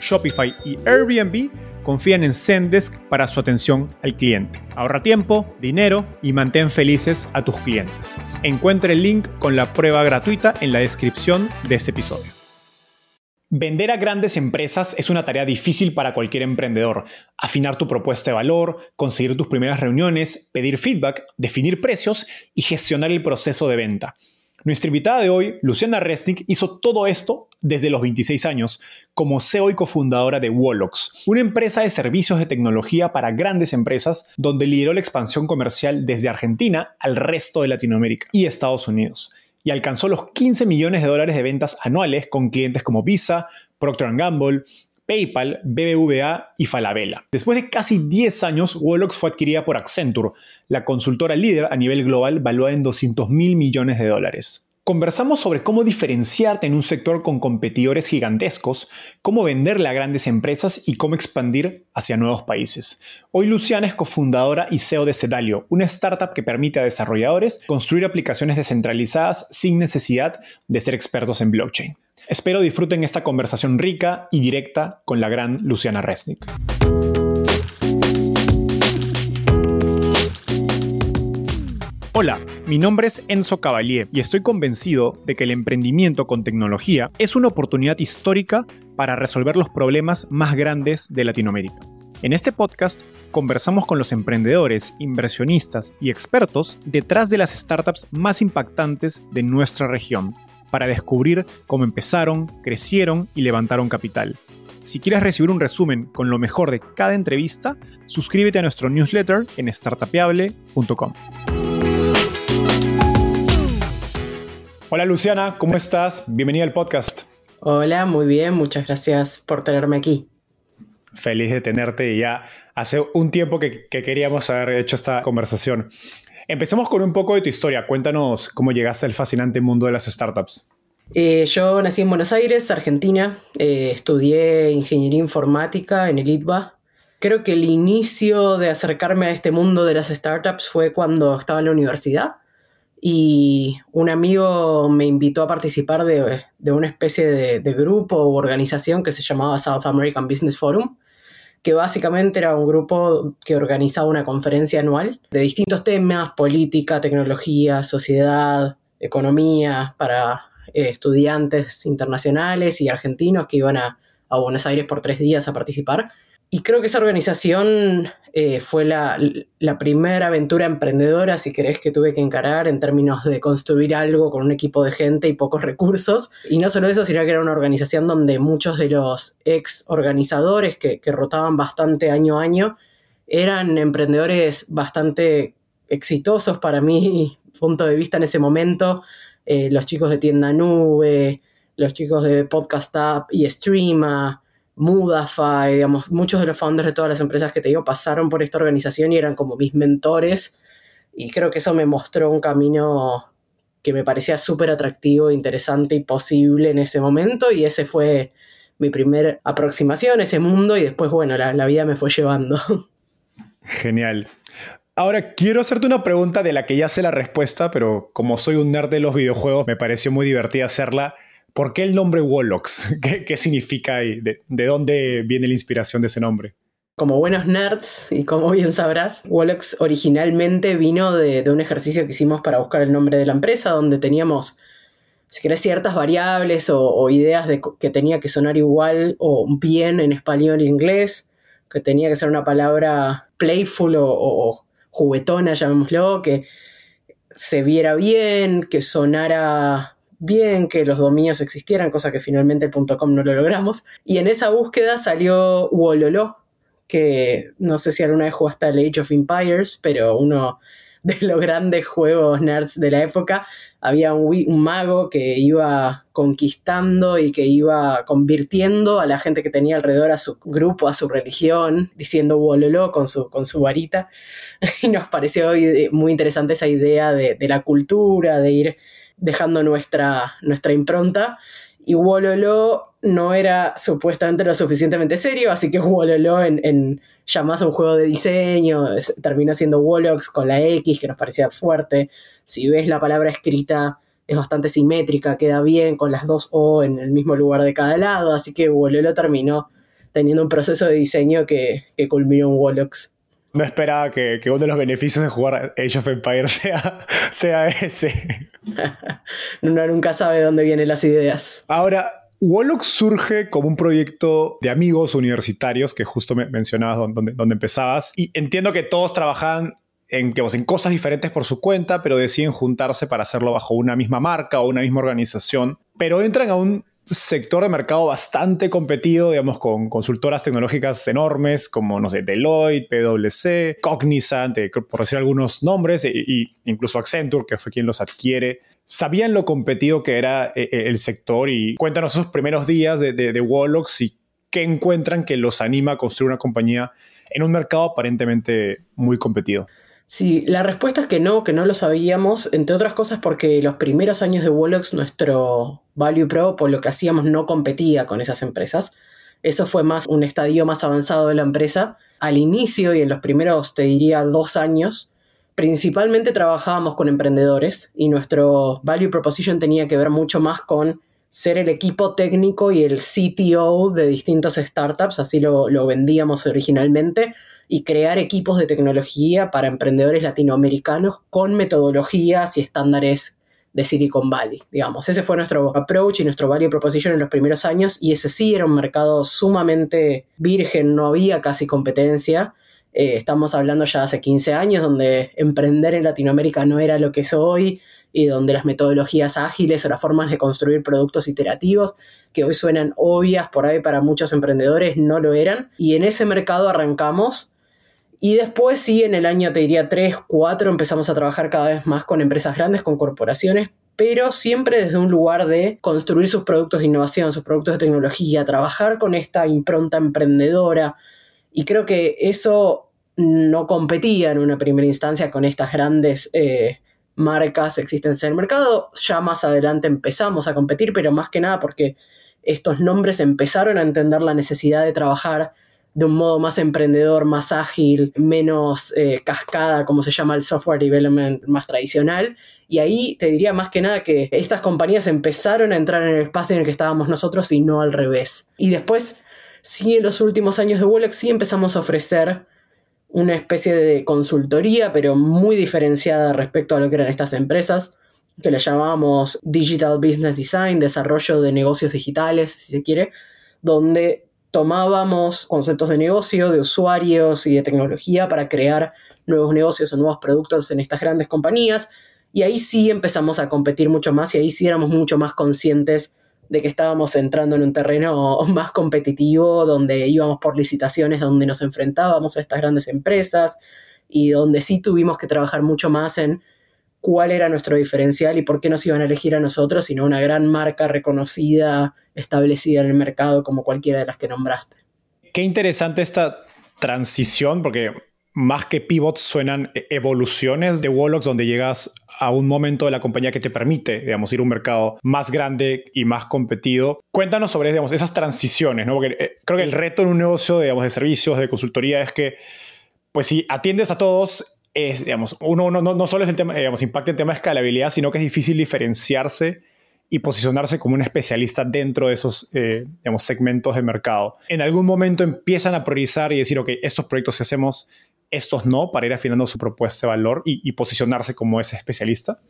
Shopify y Airbnb confían en Zendesk para su atención al cliente. Ahorra tiempo, dinero y mantén felices a tus clientes. Encuentre el link con la prueba gratuita en la descripción de este episodio. Vender a grandes empresas es una tarea difícil para cualquier emprendedor. Afinar tu propuesta de valor, conseguir tus primeras reuniones, pedir feedback, definir precios y gestionar el proceso de venta. Nuestra invitada de hoy, Luciana Resnick, hizo todo esto desde los 26 años como CEO y cofundadora de Wolox, una empresa de servicios de tecnología para grandes empresas donde lideró la expansión comercial desde Argentina al resto de Latinoamérica y Estados Unidos y alcanzó los 15 millones de dólares de ventas anuales con clientes como Visa, Procter Gamble, PayPal, BBVA y Falabella. Después de casi 10 años, Wolox fue adquirida por Accenture, la consultora líder a nivel global valuada en 200 mil millones de dólares. Conversamos sobre cómo diferenciarte en un sector con competidores gigantescos, cómo venderle a grandes empresas y cómo expandir hacia nuevos países. Hoy Luciana es cofundadora y CEO de Sedalio, una startup que permite a desarrolladores construir aplicaciones descentralizadas sin necesidad de ser expertos en blockchain. Espero disfruten esta conversación rica y directa con la gran Luciana Resnick. Hola, mi nombre es Enzo Cavalier y estoy convencido de que el emprendimiento con tecnología es una oportunidad histórica para resolver los problemas más grandes de Latinoamérica. En este podcast conversamos con los emprendedores, inversionistas y expertos detrás de las startups más impactantes de nuestra región para descubrir cómo empezaron, crecieron y levantaron capital. Si quieres recibir un resumen con lo mejor de cada entrevista, suscríbete a nuestro newsletter en startapeable.com. Hola Luciana, ¿cómo estás? Bienvenida al podcast. Hola, muy bien, muchas gracias por tenerme aquí. Feliz de tenerte y ya hace un tiempo que, queríamos haber hecho esta conversación. Empecemos con un poco de tu historia. Cuéntanos cómo llegaste al fascinante mundo de las startups. Eh, yo nací en Buenos Aires, Argentina. Eh, estudié ingeniería informática en el ITBA. Creo que el inicio de acercarme a este mundo de las startups fue cuando estaba en la universidad y un amigo me invitó a participar de, una especie de, de, grupo o organización que se llamaba South American Business Forum que básicamente era un grupo que organizaba una conferencia anual de distintos temas, política, tecnología, sociedad, economía, para eh, estudiantes internacionales y argentinos que iban a, a Buenos Aires por tres días a participar. Y creo que esa organización eh, fue la, primera aventura emprendedora, si querés, que tuve que encarar en términos de construir algo con un equipo de gente y pocos recursos. Y no solo eso, sino que era una organización donde muchos de los ex organizadores que, rotaban bastante año a año eran emprendedores bastante exitosos para mi punto de vista en ese momento. Eh, los chicos de Tienda Nube, los chicos de Podcast App y Streama Mudafy, digamos, muchos de los founders de todas las empresas que te digo pasaron por esta organización y eran como mis mentores. Y creo que eso me mostró un camino que me parecía súper atractivo, interesante y posible en ese momento. Y ese fue mi primera aproximación a ese mundo. Y después, bueno, la, la vida me fue llevando. Genial. Ahora, quiero hacerte una pregunta de la que ya sé la respuesta, pero como soy un nerd de los videojuegos, me pareció muy divertida hacerla. ¿Por qué el nombre Wolox? ¿Qué, significa y de, dónde viene la inspiración de ese nombre? Como buenos nerds, y como bien sabrás, Wolox originalmente vino de, un ejercicio que hicimos para buscar el nombre de la empresa, donde teníamos si querés, ciertas variables o, ideas de que tenía que sonar igual o bien en español e inglés, que tenía que ser una palabra playful o, juguetona, llamémoslo, que se viera bien, que sonara bien, que los dominios existieran, cosa que finalmente el .com no lo logramos. Y en esa búsqueda salió Wololo, que no sé si alguna vez jugaste al Age of Empires, pero uno de los grandes juegos nerds de la época. Había un, mago que iba conquistando y que iba convirtiendo a la gente que tenía alrededor a su grupo, a su religión, diciendo wololo con su, con su varita. Y nos pareció muy interesante esa idea de, de la cultura, de ir dejando nuestra, nuestra impronta y Wololo no era supuestamente lo suficientemente serio, así que Wololo en, en llamás a un juego de diseño, terminó siendo Wolox con la X, que nos parecía fuerte. Si ves la palabra escrita, es bastante simétrica, queda bien con las dos O en el mismo lugar de cada lado, así que Wololo terminó teniendo un proceso de diseño que, que culminó en Wolox. No esperaba que, uno de los beneficios de jugar Age of Empires sea, sea ese. Uno nunca sabe de dónde vienen las ideas. Ahora, Wolox surge como un proyecto de amigos universitarios que justo me mencionabas donde, donde empezabas. Y entiendo que todos trabajaban en, en cosas diferentes por su cuenta, pero deciden juntarse para hacerlo bajo una misma marca o una misma organización. Pero entran a un sector de mercado bastante competido, digamos, con consultoras tecnológicas enormes como, no sé, Deloitte, PwC, Cognizant, eh, por decir algunos nombres, e, incluso Accenture, que fue quien los adquiere. Sabían lo competido que era eh, eh, el sector y cuéntanos esos primeros días de, de, y qué encuentran que los anima a construir una compañía en un mercado aparentemente muy competido. Sí, la respuesta es que no, que no lo sabíamos, entre otras cosas porque los primeros años de Wolox nuestro Value Pro, por lo que hacíamos, no competía con esas empresas. Eso fue más un estadio más avanzado de la empresa. Al inicio y en los primeros, te diría, dos años, principalmente trabajábamos con emprendedores y nuestro Value Proposition tenía que ver mucho más con ser el equipo técnico y el CTO de distintos startups, así lo, vendíamos originalmente, y crear equipos de tecnología para emprendedores latinoamericanos con metodologías y estándares de Silicon Valley, digamos. Ese fue nuestro approach y nuestro value proposition en los primeros años y ese sí era un mercado sumamente virgen, no había casi competencia. Eh, estamos hablando ya hace 15 años donde emprender en Latinoamérica no era lo que es hoy, y donde las metodologías ágiles o las formas de construir productos iterativos, que hoy suenan obvias por ahí para muchos emprendedores, no lo eran. Y en ese mercado arrancamos. Y después sí, en el año te diría 3, 4, empezamos a trabajar cada vez más con empresas grandes, con corporaciones, pero siempre desde un lugar de construir sus productos de innovación, sus productos de tecnología, trabajar con esta impronta emprendedora. Y creo que eso no competía en una primera instancia con estas grandes eh, marcas existentes en el mercado. Ya más adelante empezamos a competir, pero más que nada porque estos nombres empezaron a entender la necesidad de trabajar de un modo más emprendedor, más ágil, menos eh, cascada, como se llama el software development más tradicional. Y ahí te diría más que nada que estas compañías empezaron a entrar en el espacio en el que estábamos nosotros y no al revés. Y después, sí, en los últimos años de Wolex sí empezamos a ofrecer una especie de consultoría, pero muy diferenciada respecto a lo que eran estas empresas, que le llamábamos Digital Business Design, desarrollo de negocios digitales, si se quiere, donde tomábamos conceptos de negocio, de usuarios y de tecnología para crear nuevos negocios o nuevos productos en estas grandes compañías. Y ahí sí empezamos a competir mucho más y ahí sí éramos mucho más conscientes de que estábamos entrando en un terreno más competitivo, donde íbamos por licitaciones, donde nos enfrentábamos a estas grandes empresas y donde sí tuvimos que trabajar mucho más en cuál era nuestro diferencial y por qué nos iban a elegir a nosotros, sino una gran marca reconocida, establecida en el mercado como cualquiera de las que nombraste. Qué interesante esta transición, porque más que pivots suenan e-, evoluciones de Wolox donde llegas a un momento de la compañía que te permite, digamos, ir a un mercado más grande y más competido. Cuéntanos sobre, digamos, esas transiciones, ¿no? Porque eh, creo que el reto en un negocio, digamos, de servicios, de consultoría es que, pues si atiendes a todos, es, digamos, uno, no, no solo es el tema, digamos, impacta el tema de escalabilidad, sino que es difícil diferenciarse y posicionarse como un especialista dentro de esos eh, digamos, segmentos de mercado. En algún momento empiezan a priorizar y decir, ok, estos proyectos que hacemos estos no, para ir afinando su propuesta de valor y, posicionarse como ese especialista?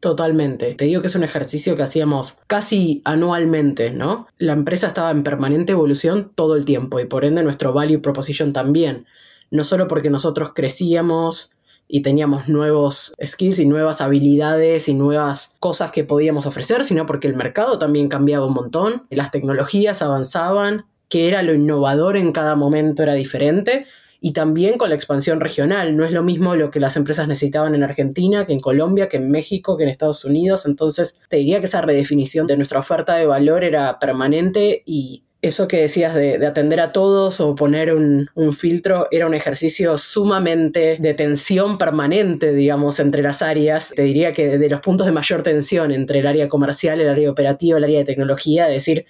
Totalmente. Te digo que es un ejercicio que hacíamos casi anualmente, ¿no? La empresa estaba en permanente evolución todo el tiempo y por ende nuestro value proposition también. No solo porque nosotros crecíamos y teníamos nuevos skills y nuevas habilidades y nuevas cosas que podíamos ofrecer, sino porque el mercado también cambiaba un montón, las tecnologías avanzaban, que era lo innovador en cada momento era diferente y también con la expansión regional. No es lo mismo lo que las empresas necesitaban en Argentina, que en Colombia, que en México, que en Estados Unidos. Entonces, te diría que esa redefinición de nuestra oferta de valor era permanente y eso que decías de, atender a todos o poner un, filtro era un ejercicio sumamente de tensión permanente, digamos, entre las áreas. Te diría que de los puntos de mayor tensión entre el área comercial, el área operativa, el área de tecnología, decir,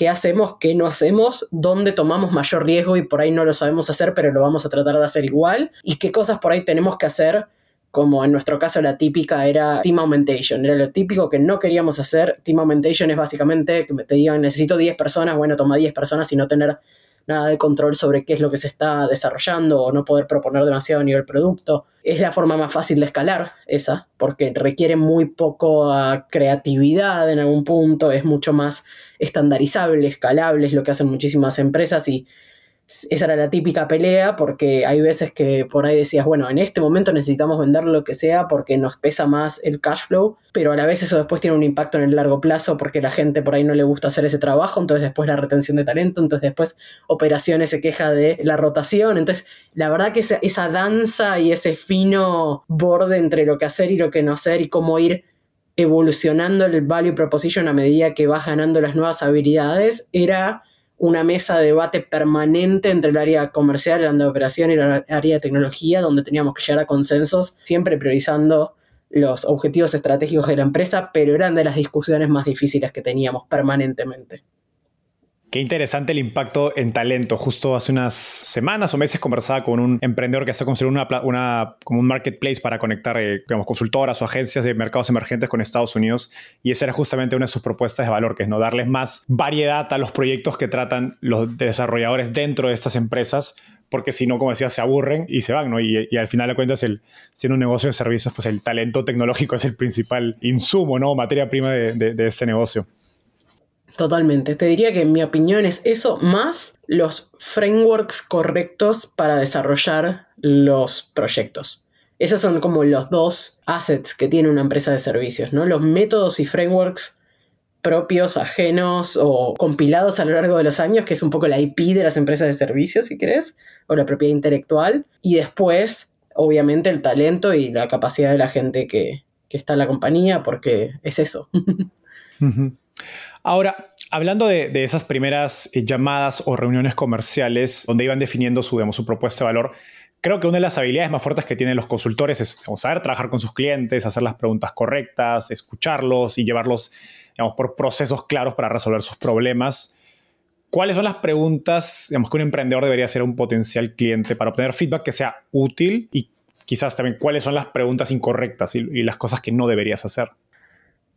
qué hacemos, qué no hacemos, dónde tomamos mayor riesgo y por ahí no lo sabemos hacer, pero lo vamos a tratar de hacer igual, y qué cosas por ahí tenemos que hacer, como en nuestro caso la típica era team augmentation, era lo típico que no queríamos hacer. Team augmentation es básicamente que te digan necesito 10 personas, bueno, toma 10 personas y no tener nada de control sobre qué es lo que se está desarrollando o no poder proponer demasiado a nivel producto. Es la forma más fácil de escalar esa, porque requiere muy poco creatividad en algún punto, es mucho más estandarizable, escalable, es lo que hacen muchísimas empresas y esa era la típica pelea porque hay veces que por ahí decías, bueno, en este momento necesitamos vender lo que sea porque nos pesa más el cash flow, pero a la vez eso después tiene un impacto en el largo plazo porque la gente por ahí no le gusta hacer ese trabajo, entonces después la retención de talento, entonces después operaciones se queja de la rotación, entonces la verdad que esa, esa danza y ese fino borde entre lo que hacer y lo que no hacer y cómo ir evolucionando el value proposition a medida que vas ganando las nuevas habilidades era una mesa de debate permanente entre el área comercial, el área de operación y el área de tecnología, donde teníamos que llegar a consensos, siempre priorizando los objetivos estratégicos de la empresa, pero eran de las discusiones más difíciles que teníamos permanentemente. Qué interesante el impacto en talento. Justo hace unas semanas o meses conversaba con un emprendedor que está construyendo una, como un marketplace para conectar eh, digamos, consultoras o agencias de mercados emergentes con Estados Unidos. Y esa era justamente una de sus propuestas de valor, que es no darles más variedad a los proyectos que tratan los desarrolladores dentro de estas empresas, porque si no, como decía, se aburren y se van, ¿no? Y, al final de cuentas, el, siendo un negocio de servicios, pues el talento tecnológico es el principal insumo, ¿no? Materia prima de, de, de ese negocio. Totalmente. Te diría que en mi opinión es eso más los frameworks correctos para desarrollar los proyectos. Esos son como los dos assets que tiene una empresa de servicios, ¿no? Los métodos y frameworks propios, ajenos o compilados a lo largo de los años, que es un poco la IP de las empresas de servicios, si querés, o la propiedad intelectual. Y después, obviamente, el talento y la capacidad de la gente que, está en la compañía, porque es eso. Ahora, hablando de, esas primeras eh, llamadas o reuniones comerciales donde iban definiendo su, su propuesta de valor, creo que una de las habilidades más fuertes que tienen los consultores es saber trabajar con sus clientes, hacer las preguntas correctas, escucharlos y llevarlos digamos, por procesos claros para resolver sus problemas. ¿Cuáles son las preguntas digamos, que un emprendedor debería hacer a un potencial cliente para obtener feedback que sea útil y quizás también cuáles son las preguntas incorrectas y las cosas que no deberías hacer?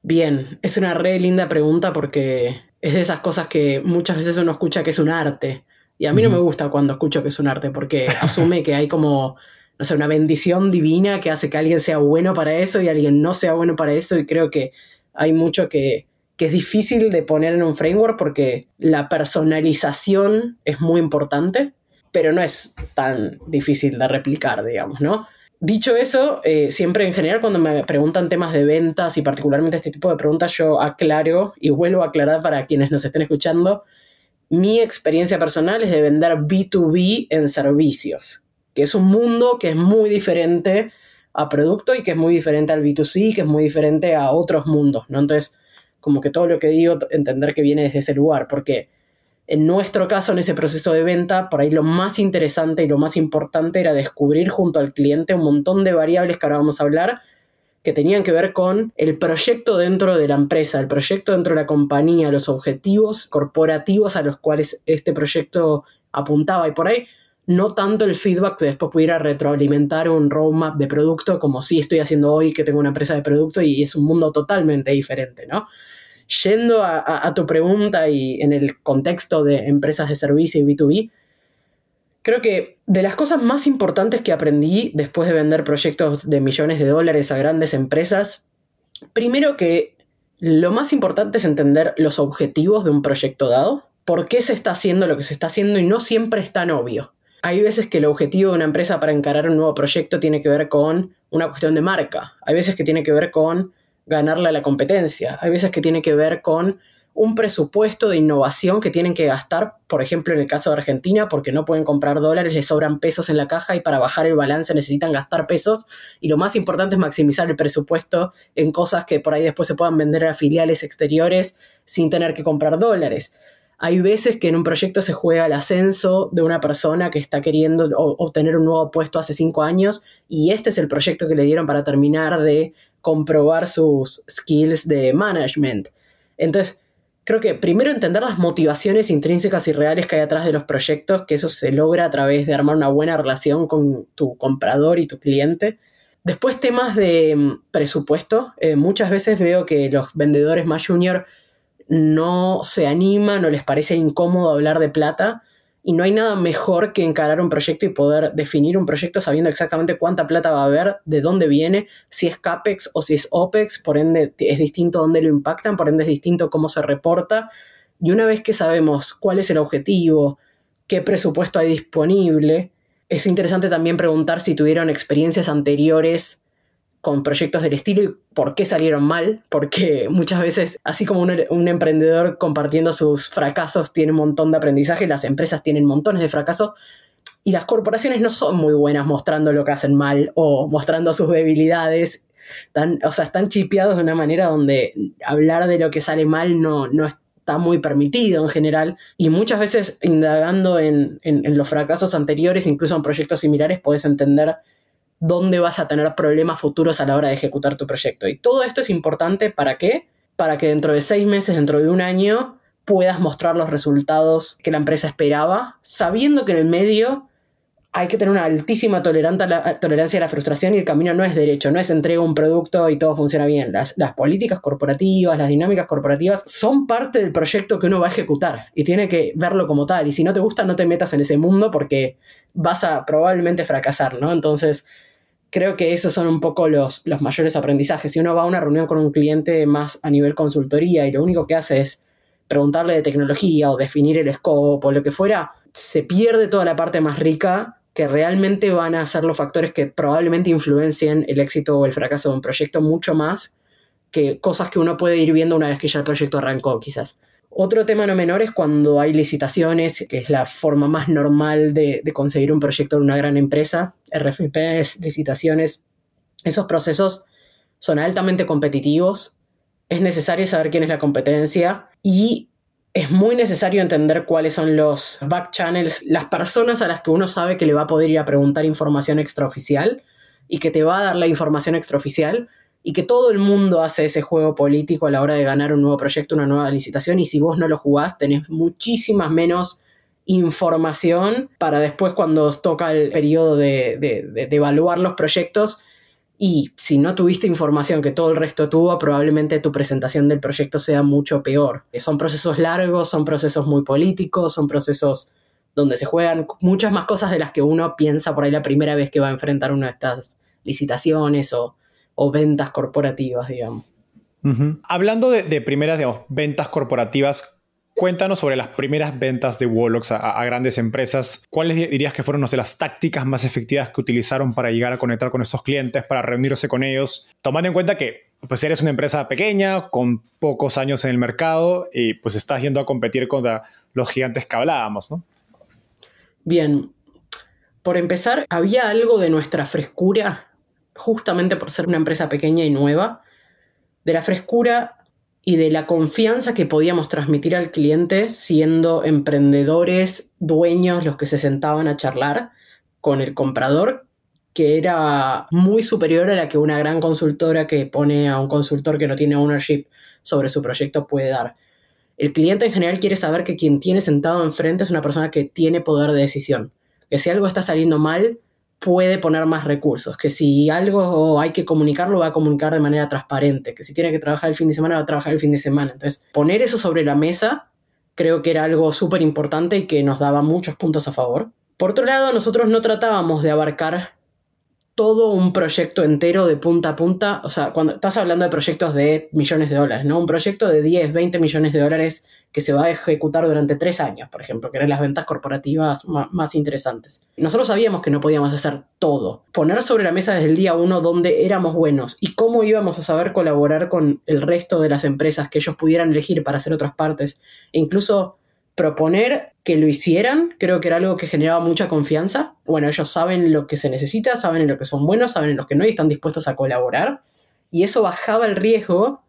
Bien, es una re linda pregunta porque es de esas cosas que muchas veces uno escucha que es un arte. Y a mí no me gusta cuando escucho que es un arte porque asume que hay como, no sé, una bendición divina que hace que alguien sea bueno para eso y alguien no sea bueno para eso. Y creo que hay mucho que, que es difícil de poner en un framework porque la personalización es muy importante, pero no es tan difícil de replicar, digamos, ¿no? Dicho eso, eh, siempre en general cuando me preguntan temas de ventas y particularmente este tipo de preguntas, yo aclaro y vuelvo a aclarar para quienes nos estén escuchando, mi experiencia personal es de vender B2B en servicios, que es un mundo que es muy diferente a producto y que es muy diferente al B2C, que es muy diferente a otros mundos. Entonces, como que todo lo que digo, entender que viene desde ese lugar, porque en nuestro caso, en ese proceso de venta, por ahí lo más interesante y lo más importante era descubrir junto al cliente un montón de variables que ahora vamos a hablar, que tenían que ver con el proyecto dentro de la empresa, el proyecto dentro de la compañía, los objetivos corporativos a los cuales este proyecto apuntaba. Y por ahí no tanto el feedback que después pudiera retroalimentar un roadmap de producto como sí estoy haciendo hoy que tengo una empresa de producto y es un mundo totalmente diferente, ¿no? Yendo a, tu pregunta y en el contexto de empresas de servicio y B2B, creo que de las cosas más importantes que aprendí después de vender proyectos de millones de dólares a grandes empresas Primero que lo más importante es entender los objetivos de un proyecto dado, por qué se está haciendo lo que se está haciendo y no siempre es tan obvio. Hay veces que el objetivo de una empresa para encarar un nuevo proyecto tiene que ver con una cuestión de marca, hay veces que tiene que ver con ganarle a la competencia, hay veces que tiene que ver con un presupuesto de innovación que tienen que gastar, por ejemplo, en el caso de Argentina, porque no pueden comprar dólares, les sobran pesos en la caja y para bajar el balance necesitan gastar pesos. Y lo más importante es maximizar el presupuesto en cosas que por ahí después se puedan vender a filiales exteriores sin tener que comprar dólares. Hay veces que en un proyecto se juega el ascenso de una persona que está queriendo obtener un nuevo puesto hace cinco años y este es el proyecto que le dieron para terminar de comprobar sus skills de management. Entonces, creo que primero entender las motivaciones intrínsecas y reales que hay atrás de los proyectos, que eso se logra a través de armar una buena relación con tu comprador y tu cliente. Después temas de mm, presupuesto. Eh, muchas veces veo que los vendedores más junior no se animan o les parece incómodo hablar de plata y no hay nada mejor que encarar un proyecto y poder definir un proyecto sabiendo exactamente cuánta plata va a haber, de dónde viene, si es CAPEX o si es OPEX, por ende es distinto dónde lo impactan, por ende es distinto cómo se reporta. Y una vez que sabemos cuál es el objetivo, qué presupuesto hay disponible, es interesante también preguntar si tuvieron experiencias anteriores con proyectos del estilo y por qué salieron mal, porque muchas veces, así como un, emprendedor compartiendo sus fracasos tiene un montón de aprendizaje, las empresas tienen montones de fracasos y las corporaciones no son muy buenas mostrando lo que hacen mal o mostrando sus debilidades. o sea, están chipeados de una manera donde hablar de lo que sale mal no, no está muy permitido en general. Y muchas veces indagando en, en los fracasos anteriores, incluso en proyectos similares, puedes entender dónde vas a tener problemas futuros a la hora de ejecutar tu proyecto. Y todo esto es importante para qué? Para que dentro de seis meses, dentro de un año, puedas mostrar los resultados que la empresa esperaba, sabiendo que en el medio hay que tener una altísima tolerancia a la frustración y el camino no es derecho, no es entrega un producto y todo funciona bien. Las, las, políticas corporativas, las dinámicas corporativas son parte del proyecto que uno va a ejecutar y tiene que verlo como tal. Y si no te gusta, no te metas en ese mundo porque vas a probablemente fracasar, ¿no? Entonces, creo que esos son un poco los, los mayores aprendizajes. Si uno va a una reunión con un cliente más a nivel consultoría y lo único que hace es preguntarle de tecnología o definir el scope o lo que fuera, se pierde toda la parte más rica que realmente van a ser los factores que probablemente influencien el éxito o el fracaso de un proyecto mucho más que cosas que uno puede ir viendo una vez que ya el proyecto arrancó, quizás. Otro tema no menor es cuando hay licitaciones, que es la forma más normal de, conseguir un proyecto en una gran empresa. RFPs, licitaciones, esos procesos son altamente competitivos. Es necesario saber quién es la competencia y es muy necesario entender cuáles son los back channels, las personas a las que uno sabe que le va a poder ir a preguntar información extraoficial y que te va a dar la información extraoficial y que todo el mundo hace ese juego político a la hora de ganar un nuevo proyecto, una nueva licitación, y si vos no lo jugás, tenés muchísimas menos información para después cuando os toca el periodo de, evaluar los proyectos. Y si no tuviste información que todo el resto tuvo, probablemente tu presentación del proyecto sea mucho peor. Son procesos largos, son procesos muy políticos, son procesos donde se juegan muchas más cosas de las que uno piensa por ahí la primera vez que va a enfrentar una de estas licitaciones o, o ventas corporativas, digamos. Hablando de, primeras digamos, ventas corporativas, cuéntanos sobre las primeras ventas de Wolox a, grandes empresas. ¿Cuáles dirías que fueron de las tácticas más efectivas que utilizaron para llegar a conectar con esos clientes, para reunirse con ellos? Tomando en cuenta que pues eres una empresa pequeña, con pocos años en el mercado, y pues estás yendo a competir contra los gigantes que hablábamos, ¿no? Bien. Por empezar, había algo de nuestra frescura justamente por ser una empresa pequeña y nueva, de la frescura y de la confianza que podíamos transmitir al cliente siendo emprendedores, dueños, los que se sentaban a charlar con el comprador, que era muy superior a la que una gran consultora que pone a un consultor que no tiene ownership sobre su proyecto puede dar. El cliente en general quiere saber que quien tiene sentado enfrente es una persona que tiene poder de decisión, que si algo está saliendo mal, puede poner más recursos, que si algo hay que comunicarlo va a comunicar de manera transparente, que si tiene que trabajar el fin de semana va a trabajar el fin de semana. Entonces, poner eso sobre la mesa creo que era algo súper importante y que nos daba muchos puntos a favor. Por otro lado, nosotros no tratábamos de abarcar todo un proyecto entero de punta a punta. O sea, cuando estás hablando de proyectos de millones de dólares, ¿no? Un proyecto de 10, 20 millones de dólares que se va a ejecutar durante tres años, por ejemplo, que eran las ventas corporativas más, interesantes. Nosotros sabíamos que no podíamos hacer todo. Poner sobre la mesa desde el día uno dónde éramos buenos y cómo íbamos a saber colaborar con el resto de las empresas que ellos pudieran elegir para hacer otras partes. E incluso proponer que lo hicieran, creo que era algo que generaba mucha confianza. Bueno, ellos saben lo que se necesita, saben en lo que son buenos, saben en lo que no y están dispuestos a colaborar. Y eso bajaba el riesgo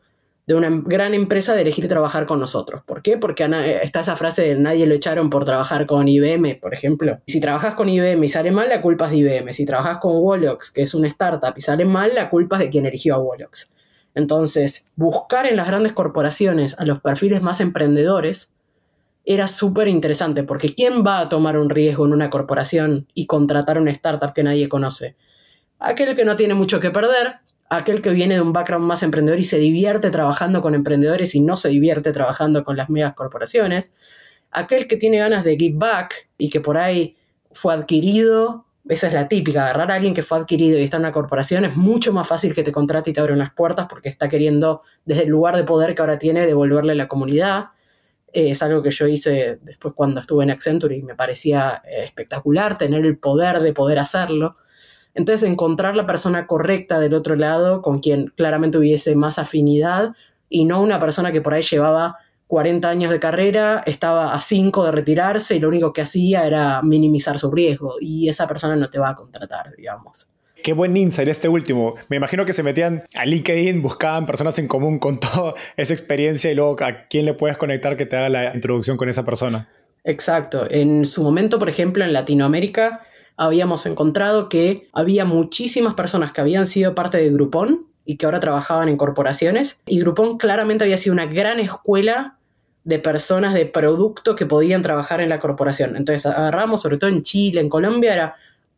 de una gran empresa de elegir trabajar con nosotros. ¿Por qué? Porque está esa frase de nadie lo echaron por trabajar con IBM, por ejemplo. Si trabajas con IBM y sale mal, la culpa es de IBM. Si trabajas con Wolox, que es una startup, y sale mal, la culpa es de quien eligió a Wolox. Entonces, buscar en las grandes corporaciones a los perfiles más emprendedores era súper interesante, porque ¿quién va a tomar un riesgo en una corporación y contratar una startup que nadie conoce? Aquel que no tiene mucho que perder, aquel que viene de un background más emprendedor y se divierte trabajando con emprendedores y no se divierte trabajando con las megas corporaciones, aquel que tiene ganas de give back y que por ahí fue adquirido, esa es la típica, agarrar a alguien que fue adquirido y está en una corporación es mucho más fácil que te contrate y te abra unas puertas porque está queriendo desde el lugar de poder que ahora tiene devolverle la comunidad es algo que yo hice después cuando estuve en Accenture y me parecía eh, espectacular tener el poder de poder hacerlo. Entonces, encontrar la persona correcta del otro lado, con quien claramente hubiese más afinidad, y no una persona que por ahí llevaba 40 años de carrera, estaba a 5 de retirarse y lo único que hacía era minimizar su riesgo, y esa persona no te va a contratar, digamos. Qué buen insight este último. Me imagino que se metían a LinkedIn, buscaban personas en común con toda esa experiencia y luego a quién le puedes conectar que te haga la introducción con esa persona. Exacto. En su momento, por ejemplo, en Latinoamérica habíamos encontrado que había muchísimas personas que habían sido parte de Groupon y que ahora trabajaban en corporaciones. Y Groupon claramente había sido una gran escuela de personas de producto que podían trabajar en la corporación. Entonces agarramos, sobre todo en Chile, en Colombia, era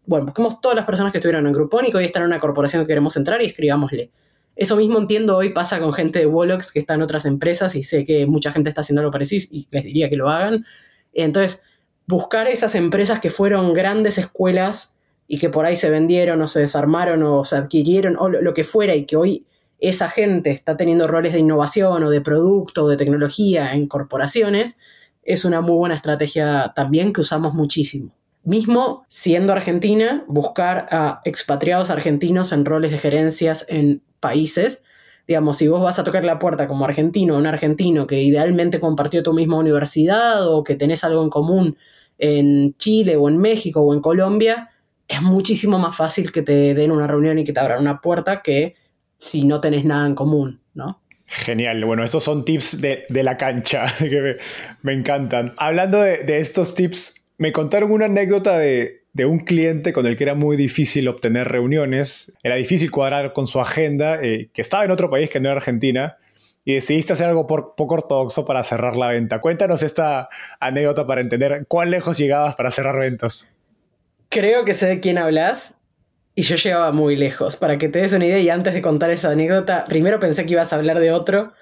bueno, busquemos todas las personas que estuvieron en Groupon y que hoy están en una corporación que queremos entrar y escribámosle. Eso mismo entiendo hoy pasa con gente de Wolox que está en otras empresas y sé que mucha gente está haciendo algo parecido y les diría que lo hagan. Entonces, buscar esas empresas que fueron grandes escuelas y que por ahí se vendieron o se desarmaron o se adquirieron o lo que fuera y que hoy esa gente está teniendo roles de innovación o de producto o de tecnología en corporaciones, es una muy buena estrategia también que usamos muchísimo. Mismo siendo Argentina, buscar a expatriados argentinos en roles de gerencias en países. Digamos, si vos vas a tocar la puerta como argentino, un argentino que idealmente compartió tu misma universidad o que tenés algo en común en Chile o en México o en Colombia, es muchísimo más fácil que te den una reunión y que te abran una puerta que si no tenés nada en común, ¿no? Genial, bueno, estos son tips de, la cancha que me, encantan. Hablando de, de estos tips me contaron una anécdota de, un cliente con el que era muy difícil obtener reuniones, era difícil cuadrar con su agenda, eh, que estaba en otro país que no era Argentina, y decidiste hacer algo poco ortodoxo para cerrar la venta. Cuéntanos esta anécdota para entender cuán lejos llegabas para cerrar ventas. Creo que sé de quién hablas. Y yo llegaba muy lejos. Para que te des una idea, y antes de contar esa anécdota, primero pensé que ibas a hablar de otro,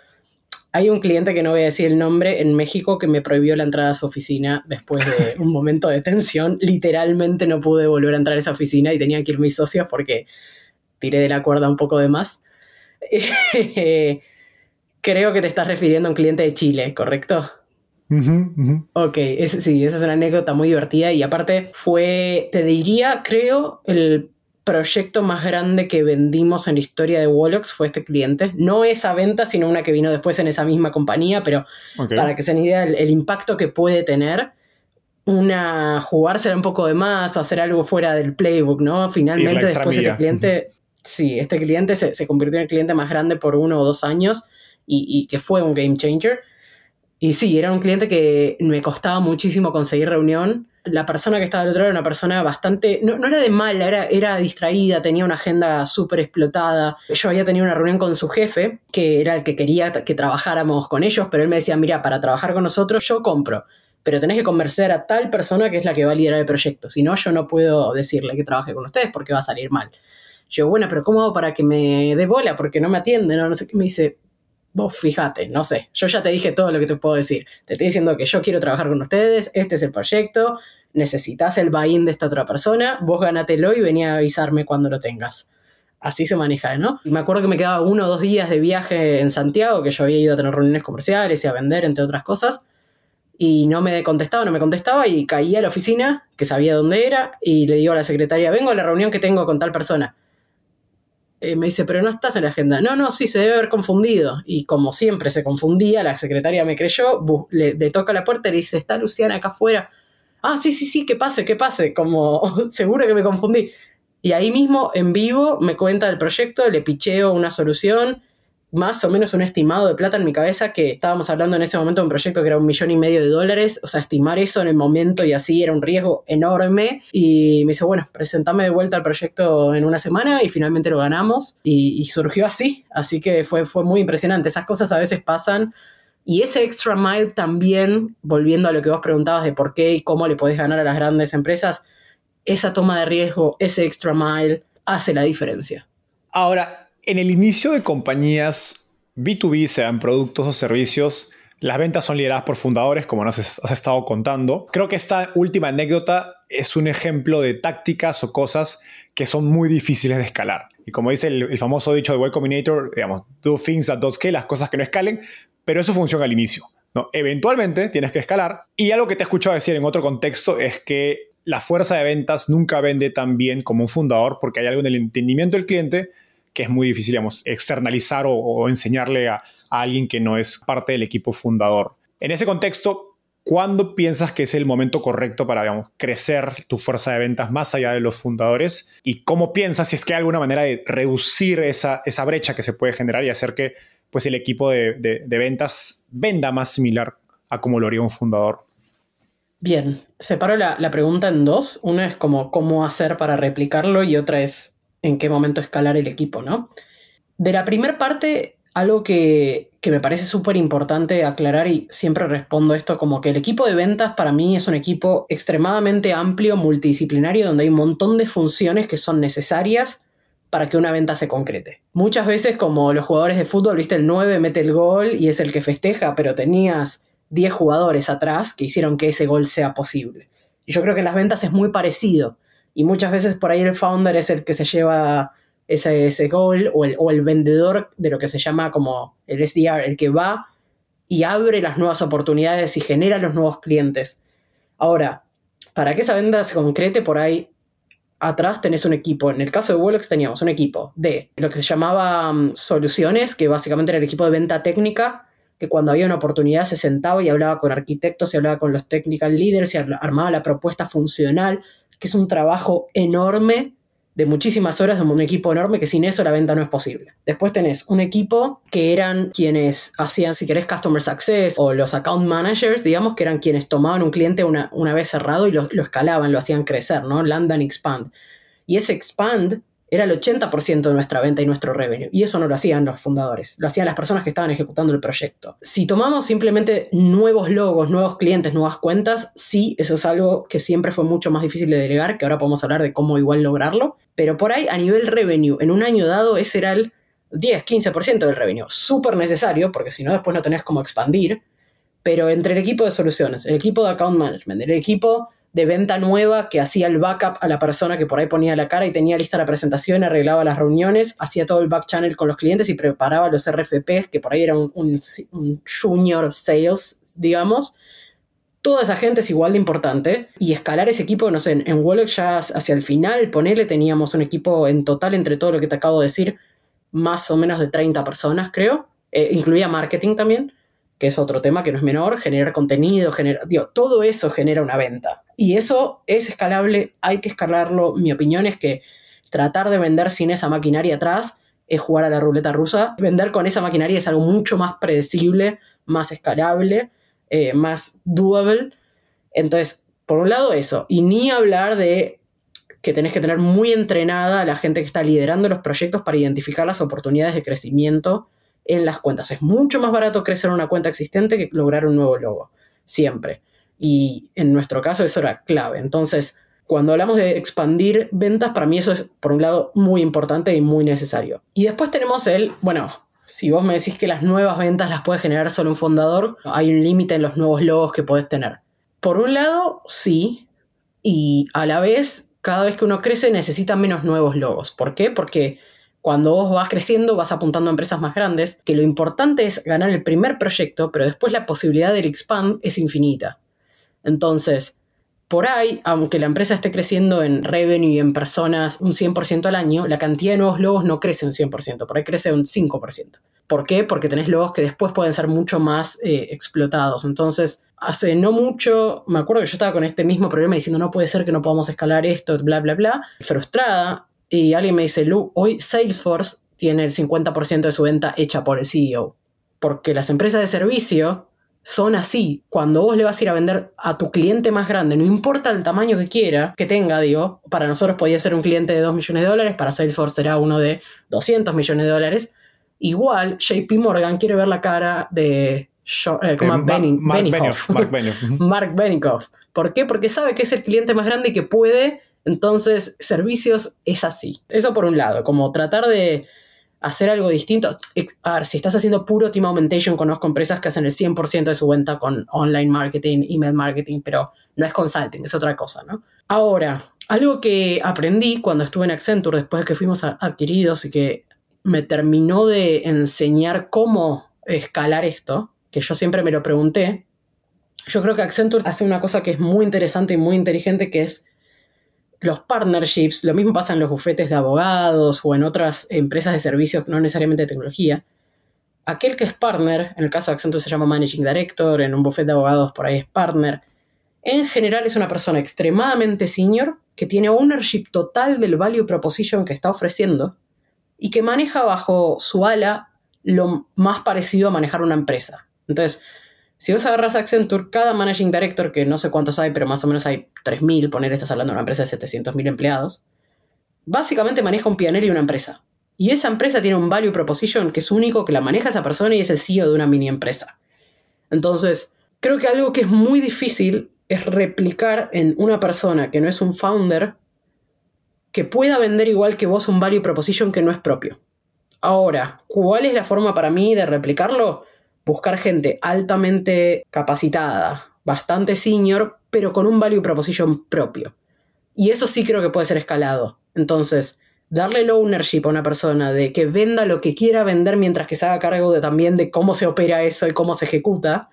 hay un cliente que no voy a decir el nombre en México que me prohibió la entrada a su oficina después de un momento de tensión. Literalmente no pude volver a entrar a esa oficina y tenía que ir mis socios porque tiré de la cuerda un poco de más. Creo que te estás refiriendo a un cliente de Chile, ¿correcto? Ok, sí, esa es una anécdota muy divertida y aparte fue, te diría, creo, el proyecto más grande que vendimos en la historia de Wolox fue este cliente. No esa venta, sino una que vino después en esa misma compañía, pero para que se den idea el, impacto que puede tener una jugársela un poco de más o hacer algo fuera del playbook, ¿no? Finalmente después este cliente, sí, este cliente se, convirtió en el cliente más grande por uno o dos años y, y que fue un game changer. Y sí, era un cliente que me costaba muchísimo conseguir reunión la persona que estaba al otro lado era una persona bastante, no, era de mala, era, era distraída, tenía una agenda súper explotada. Yo había tenido una reunión con su jefe, que era el que quería que trabajáramos con ellos, pero él me decía, mira, para trabajar con nosotros yo compro, pero tenés que convencer a tal persona que es la que va a liderar el proyecto, si no yo no puedo decirle que trabaje con ustedes porque va a salir mal. Yo, bueno, pero ¿cómo hago para que me dé bola? Porque no me atiende, no, no sé qué. Me dice, vos fíjate, no sé, yo ya te dije todo lo que te puedo decir. Te estoy diciendo que yo quiero trabajar con ustedes, este es el proyecto, necesitas el buy-in de esta otra persona, vos ganatelo y venía a avisarme cuando lo tengas. Así se maneja, ¿no? Y me acuerdo que me quedaba uno o dos días de viaje en Santiago, que yo había ido a tener reuniones comerciales y a vender, entre otras cosas, y no me contestaba, no me contestaba, y caía a la oficina, que sabía dónde era, y le digo a la secretaria, vengo a la reunión que tengo con tal persona eh, me dice, pero no estás en la agenda. No, no, sí, se debe haber confundido. Y como siempre se confundía, la secretaria me creyó, le, toca la puerta y dice, está Luciana acá afuera. Ah, sí, sí, sí, que pase, que pase. Como seguro que me confundí. Y ahí mismo, en vivo, me cuenta del proyecto, le picheo una solución más o menos un estimado de plata en mi cabeza que estábamos hablando en ese momento de un proyecto que era un millón y medio de dólares, o sea, estimar eso en el momento y así era un riesgo enorme. Y me dice, bueno, presentame de vuelta el proyecto en una semana y finalmente lo ganamos y, surgió así, así que fue, fue muy impresionante, esas cosas a veces pasan. Y ese extra mile también, volviendo a lo que vos preguntabas de por qué y cómo le podés ganar a las grandes empresas, esa toma de riesgo, ese extra mile hace la diferencia. Ahora, en el inicio de compañías B2B, sean productos o servicios, las ventas son lideradas por fundadores, como nos has estado contando. Creo que esta última anécdota es un ejemplo de tácticas o cosas que son muy difíciles de escalar. Y como dice el, famoso dicho de Y Combinator, digamos, do things that don't scale, las cosas que no escalen, pero eso funciona al inicio. ¿no? Eventualmente tienes que escalar. Y algo que te he escuchado decir en otro contexto es que la fuerza de ventas nunca vende tan bien como un fundador porque hay algo en el entendimiento del cliente que es muy difícil, digamos, externalizar o, enseñarle a, alguien que no es parte del equipo fundador. En ese contexto, ¿cuándo piensas que es el momento correcto para, digamos, crecer tu fuerza de ventas más allá de los fundadores? ¿Y cómo piensas si es que hay alguna manera de reducir esa, esa brecha que se puede generar y hacer que pues, el equipo de, ventas venda más similar a como lo haría un fundador? Bien, separo la, la pregunta en dos. Una es como cómo hacer para replicarlo y otra es en qué momento escalar el equipo, ¿no? De la primera parte, algo que, me parece súper importante aclarar y siempre respondo esto como que el equipo de ventas para mí es un equipo extremadamente amplio, multidisciplinario, donde hay un montón de funciones que son necesarias para que una venta se concrete. Muchas veces como los jugadores de fútbol, viste, el 9 mete el gol y es el que festeja, pero tenías 10 jugadores atrás que hicieron que ese gol sea posible. Y yo creo que en las ventas es muy parecido. Y muchas veces por ahí el founder es el que se lleva ese, ese goal o el, o el vendedor de lo que se llama como el SDR, el que va y abre las nuevas oportunidades y genera los nuevos clientes. Ahora, para que esa venta se concrete, por ahí atrás tenés un equipo. En el caso de Wolox teníamos un equipo de lo que se llamaba um, soluciones, que básicamente era el equipo de venta técnica, que cuando había una oportunidad se sentaba y hablaba con arquitectos y hablaba con los technical leaders y armaba la propuesta funcional que es un trabajo enorme de muchísimas horas de un equipo enorme que sin eso la venta no es posible. Después tenés un equipo que eran quienes hacían, si querés, Customer Success o los Account Managers, digamos, que eran quienes tomaban un cliente una, una vez cerrado y lo, lo, escalaban, lo hacían crecer, ¿no? Land and Expand. Y ese Expand era el 80% de nuestra venta y nuestro revenue. Y eso no lo hacían los fundadores, lo hacían las personas que estaban ejecutando el proyecto. Si tomamos simplemente nuevos logos, nuevos clientes, nuevas cuentas, sí, eso es algo que siempre fue mucho más difícil de delegar, que ahora podemos hablar de cómo igual lograrlo. Pero por ahí, a nivel revenue, en un año dado, ese era el 10, 15% del revenue. Súper necesario, porque si no, después no tenés cómo expandir. Pero entre el equipo de soluciones, el equipo de account management, el equipo de venta nueva que hacía el backup a la persona que por ahí ponía la cara y tenía lista la presentación, arreglaba las reuniones, hacía todo el back channel con los clientes y preparaba los RFPs, que por ahí era un, junior sales, digamos. Toda esa gente es igual de importante y escalar ese equipo, no sé, en, en ya hacia el final, ponele, teníamos un equipo en total entre todo lo que te acabo de decir, más o menos de 30 personas, creo. Eh, incluía marketing también es otro tema que no es menor, generar contenido, generar, todo eso genera una venta. Y eso es escalable, hay que escalarlo. Mi opinión es que tratar de vender sin esa maquinaria atrás es jugar a la ruleta rusa. Vender con esa maquinaria es algo mucho más predecible, más escalable, eh, más doable. Entonces, por un lado eso. Y ni hablar de que tenés que tener muy entrenada a la gente que está liderando los proyectos para identificar las oportunidades de crecimiento en las cuentas. Es mucho más barato crecer una cuenta existente que lograr un nuevo logo, siempre. Y en nuestro caso eso era clave. Entonces, cuando hablamos de expandir ventas, para mí eso es, por un lado, muy importante y muy necesario. Y después tenemos el, bueno, Si vos me decís que las nuevas ventas las puede generar solo un fundador, hay un límite en los nuevos logos que podés tener. Por un lado, sí, y a la vez, cada vez que uno crece necesita menos nuevos logos. ¿Por qué? Porque cuando vos vas creciendo vas apuntando a empresas más grandes, que lo importante es ganar el primer proyecto, pero después la posibilidad del expand es infinita. Entonces, por ahí, aunque la empresa esté creciendo en revenue y en personas un 100% al año, la cantidad de nuevos logos no crece un 100%, por ahí crece un 5%. ¿Por qué? Porque tenés logos que después pueden ser mucho más eh, explotados. Entonces, hace no mucho, me acuerdo que yo estaba con este mismo problema diciendo no puede ser que no podamos escalar esto, bla, bla, bla, frustrada, y alguien me dice, Lu, hoy Salesforce tiene el 50% de su venta hecha por el CEO. Porque las empresas de servicio son así. Cuando vos le vas a ir a vender a tu cliente más grande, no importa el tamaño que quiera, que tenga, digo, para nosotros podía ser un cliente de 2 millones de dólares, para Salesforce será uno de 200 millones de dólares. Igual, JP Morgan quiere ver la cara de eh, Mark, Benioff. Mark Benioff. ¿Por qué? Porque sabe que es el cliente más grande y que puede. Entonces, servicios es así. Eso por un lado, como tratar de hacer algo distinto. A ver, si estás haciendo puro team augmentation, conozco empresas que hacen el 100% de su venta con online marketing, email marketing, pero no es consulting, es otra cosa, ¿no? Ahora, algo que aprendí cuando estuve en Accenture, después de que fuimos adquiridos y que me terminó de enseñar cómo escalar esto, que yo siempre me lo pregunté, yo creo que Accenture hace una cosa que es muy interesante y muy inteligente, que es los partnerships, lo mismo pasa en los bufetes de abogados o en otras empresas de servicios, no necesariamente de tecnología. Aquel que es partner, en el caso de Accenture se llama Managing Director, en un bufete de abogados por ahí es partner, en general es una persona extremadamente senior que tiene ownership total del value proposition que está ofreciendo y que maneja bajo su ala lo más parecido a manejar una empresa. Entonces, si vos agarras Accenture, cada managing director, que no sé cuántos hay, pero más o menos hay 3.000, poner, estás hablando de una empresa de 700.000 empleados, básicamente maneja un pionero y una empresa. Y esa empresa tiene un value proposition que es único, que la maneja esa persona y es el CEO de una mini empresa. Entonces, creo que algo que es muy difícil es replicar en una persona que no es un founder que pueda vender igual que vos un value proposition que no es propio. Ahora, ¿cuál es la forma para mí de replicarlo? Buscar gente altamente capacitada, bastante senior, pero con un value proposition propio. Y eso sí creo que puede ser escalado. Entonces, darle el ownership a una persona de que venda lo que quiera vender mientras que se haga cargo de, también de cómo se opera eso y cómo se ejecuta,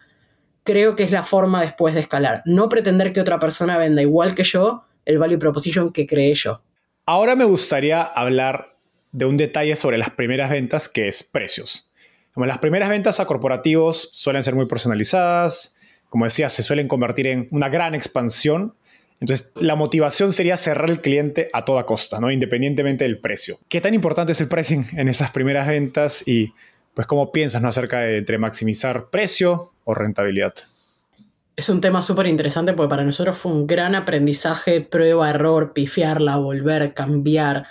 creo que es la forma después de escalar. No pretender que otra persona venda igual que yo el value proposition que creé yo. Ahora me gustaría hablar de un detalle sobre las primeras ventas que es precios. Como las primeras ventas a corporativos suelen ser muy personalizadas, como decía, se suelen convertir en una gran expansión. Entonces, la motivación sería cerrar el cliente a toda costa, ¿no? independientemente del precio. ¿Qué tan importante es el pricing en esas primeras ventas y pues cómo piensas ¿no? acerca de entre maximizar precio o rentabilidad? Es un tema súper interesante porque para nosotros fue un gran aprendizaje, prueba, error, pifiarla, volver, cambiar.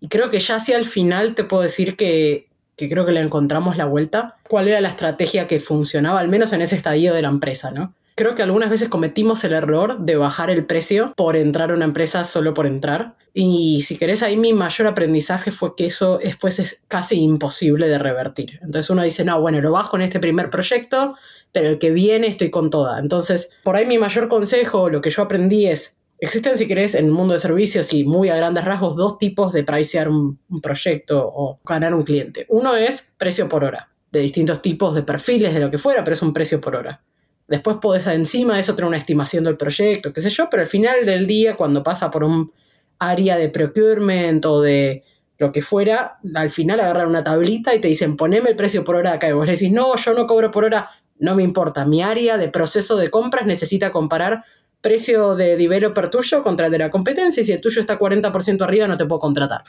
Y creo que ya hacia el final te puedo decir que que creo que le encontramos la vuelta, cuál era la estrategia que funcionaba, al menos en ese estadio de la empresa, ¿no? Creo que algunas veces cometimos el error de bajar el precio por entrar a una empresa solo por entrar. Y si querés, ahí mi mayor aprendizaje fue que eso después es casi imposible de revertir. Entonces uno dice, no, bueno, lo bajo en este primer proyecto, pero el que viene estoy con toda. Entonces, por ahí mi mayor consejo, lo que yo aprendí es, Existen, si querés, en el mundo de servicios y muy a grandes rasgos, dos tipos de pricear un, proyecto o ganar un cliente. Uno es precio por hora, de distintos tipos de perfiles, de lo que fuera, pero es un precio por hora. Después podés encima de eso tener una estimación del proyecto, qué sé yo, pero al final del día, cuando pasa por un área de procurement o de lo que fuera, al final agarran una tablita y te dicen, poneme el precio por hora acá. Y vos le decís, no, yo no cobro por hora, no me importa. Mi área de proceso de compras necesita comparar precio de developer tuyo contra el de la competencia y si el tuyo está 40% arriba no te puedo contratar.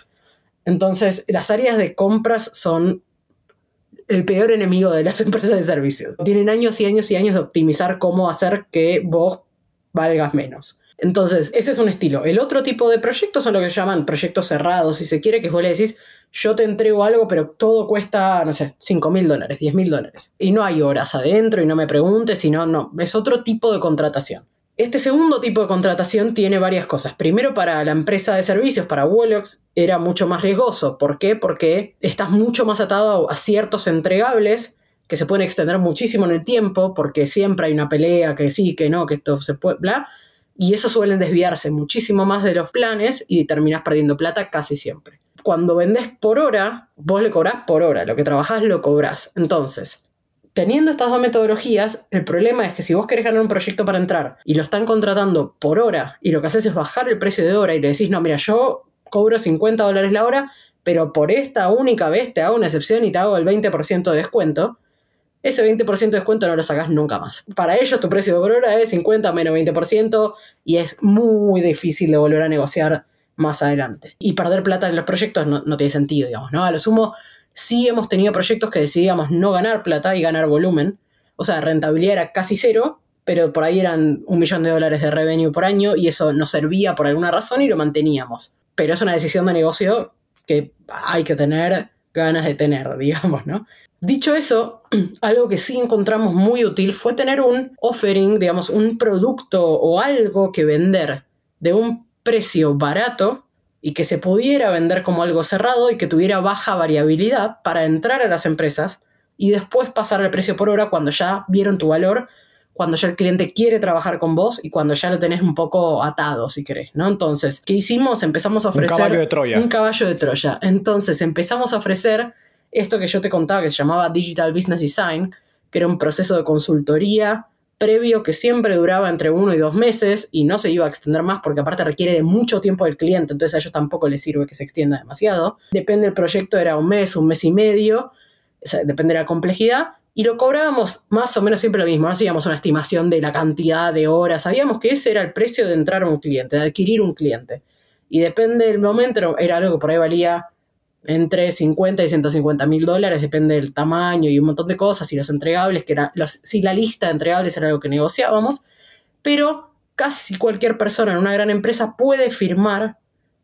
Entonces, las áreas de compras son el peor enemigo de las empresas de servicios. Tienen años y años y años de optimizar cómo hacer que vos valgas menos. Entonces, ese es un estilo. El otro tipo de proyectos son lo que llaman proyectos cerrados, si se quiere, que vos le decís, yo te entrego algo, pero todo cuesta, no sé, 5 mil dólares, 10 mil dólares. Y no hay horas adentro y no me preguntes, sino, no, es otro tipo de contratación Este segundo tipo de contratación tiene varias cosas. Primero, para la empresa de servicios, para Wolox, era mucho más riesgoso. ¿Por qué? Porque estás mucho más atado a ciertos entregables que se pueden extender muchísimo en el tiempo, porque siempre hay una pelea, que sí, que no, que esto se puede, bla. Y eso suelen desviarse muchísimo más de los planes y terminas perdiendo plata casi siempre. Cuando vendes por hora, vos le cobrás por hora, lo que trabajás lo cobrás. Entonces, teniendo estas dos metodologías, el problema es que si vos querés ganar un proyecto para entrar y lo están contratando por hora y lo que haces es bajar el precio de hora y le decís, no, mira, yo cobro 50 dólares la hora, pero por esta única vez te hago una excepción y te hago el 20% de descuento, ese 20% de descuento no lo sacas nunca más. Para ellos tu precio por hora es 50 menos 20% y es muy difícil de volver a negociar más adelante. Y perder plata en los proyectos no, no tiene sentido, digamos, ¿no? A lo sumo Sí hemos tenido proyectos que decidíamos no ganar plata y ganar volumen. O sea, rentabilidad era casi cero, pero por ahí eran un millón de dólares de revenue por año y eso nos servía por alguna razón y lo manteníamos. Pero es una decisión de negocio que hay que tener ganas de tener, digamos, ¿no? Dicho eso, algo que sí encontramos muy útil fue tener un offering, digamos, un producto o algo que vender de un precio barato y que se pudiera vender como algo cerrado y que tuviera baja variabilidad para entrar a las empresas y después pasar el precio por hora cuando ya vieron tu valor, cuando ya el cliente quiere trabajar con vos y cuando ya lo tenés un poco atado, si querés, ¿no? Entonces, ¿qué hicimos? Empezamos a ofrecer... Un caballo de Troya. Un caballo de Troya. Entonces, empezamos a ofrecer esto que yo te contaba que se llamaba Digital Business Design, que era un proceso de consultoría previo que siempre duraba entre uno y dos meses y no se iba a extender más porque aparte requiere de mucho tiempo del cliente, entonces a ellos tampoco les sirve que se extienda demasiado. Depende del proyecto, era un mes, un mes y medio, depende de la complejidad. Y lo cobrábamos más o menos siempre lo mismo, no hacíamos una estimación de la cantidad de horas, sabíamos que ese era el precio de entrar a un cliente, de adquirir un cliente. Y depende del momento, era algo que por ahí valía entre 50 y 150 mil dólares, depende del tamaño y un montón de cosas, y los entregables, que era, si la lista de entregables era algo que negociábamos, pero casi cualquier persona en una gran empresa puede firmar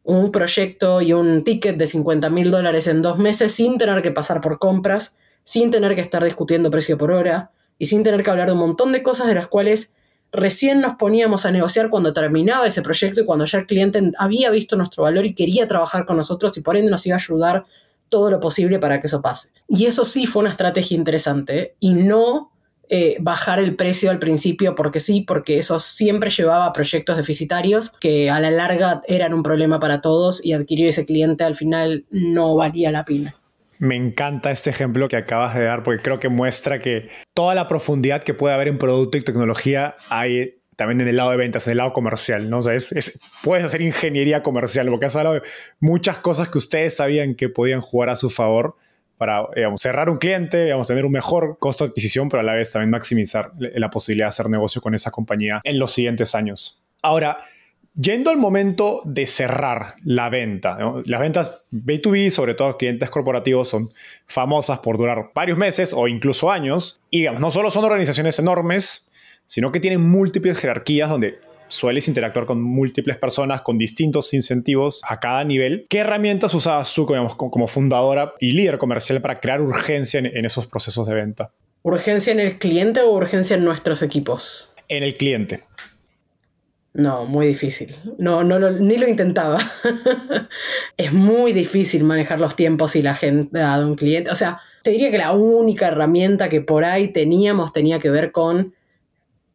un proyecto y un ticket de 50 mil dólares en dos meses sin tener que pasar por compras, sin tener que estar discutiendo precio por hora y sin tener que hablar de un montón de cosas de las cuales recién nos poníamos a negociar cuando terminaba ese proyecto y cuando ya el cliente había visto nuestro valor y quería trabajar con nosotros y por ende nos iba a ayudar todo lo posible para que eso pase. Y eso sí fue una estrategia interesante y no eh, bajar el precio al principio porque sí, porque eso siempre llevaba a proyectos deficitarios que a la larga eran un problema para todos y adquirir ese cliente al final no valía la pena. Me encanta este ejemplo que acabas de dar porque creo que muestra que toda la profundidad que puede haber en producto y tecnología hay también en el lado de ventas, en el lado comercial, ¿no? O es, puedes hacer ingeniería comercial, porque has hablado de muchas cosas que ustedes sabían que podían jugar a su favor para cerrar un cliente, digamos, tener un mejor costo de adquisición, pero a la vez también maximizar la posibilidad de hacer negocio con esa compañía en los siguientes años. Ahora, Yendo al momento de cerrar la venta, las ventas B2B, sobre todo clientes corporativos, son famosas por durar varios meses o incluso años. Y digamos, no solo son organizaciones enormes, sino que tienen múltiples jerarquías donde sueles interactuar con múltiples personas con distintos incentivos a cada nivel. ¿Qué herramientas usabas tú como fundadora y líder comercial para crear urgencia en esos procesos de venta? ¿Urgencia en el cliente o urgencia en nuestros equipos? En el cliente. No, muy difícil. No, no ni lo intentaba. es muy difícil manejar los tiempos y la gente de un cliente. O sea, te diría que la única herramienta que por ahí teníamos tenía que ver con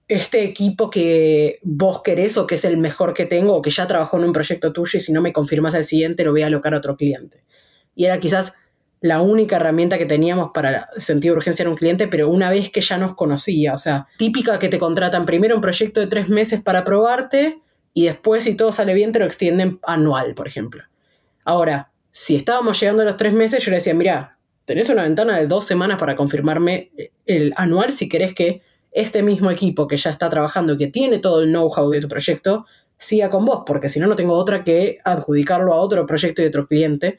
este equipo que vos querés o que es el mejor que tengo o que ya trabajó en un proyecto tuyo y si no me confirmas el siguiente lo voy a alocar a otro cliente. Y era quizás la única herramienta que teníamos para sentir urgencia en un cliente, pero una vez que ya nos conocía, o sea, típica que te contratan primero un proyecto de tres meses para probarte y después, si todo sale bien, te lo extienden anual, por ejemplo. Ahora, si estábamos llegando a los tres meses, yo le decía, mira, tenés una ventana de dos semanas para confirmarme el anual si querés que este mismo equipo que ya está trabajando, que tiene todo el know-how de tu proyecto, siga con vos, porque si no, no tengo otra que adjudicarlo a otro proyecto y otro cliente.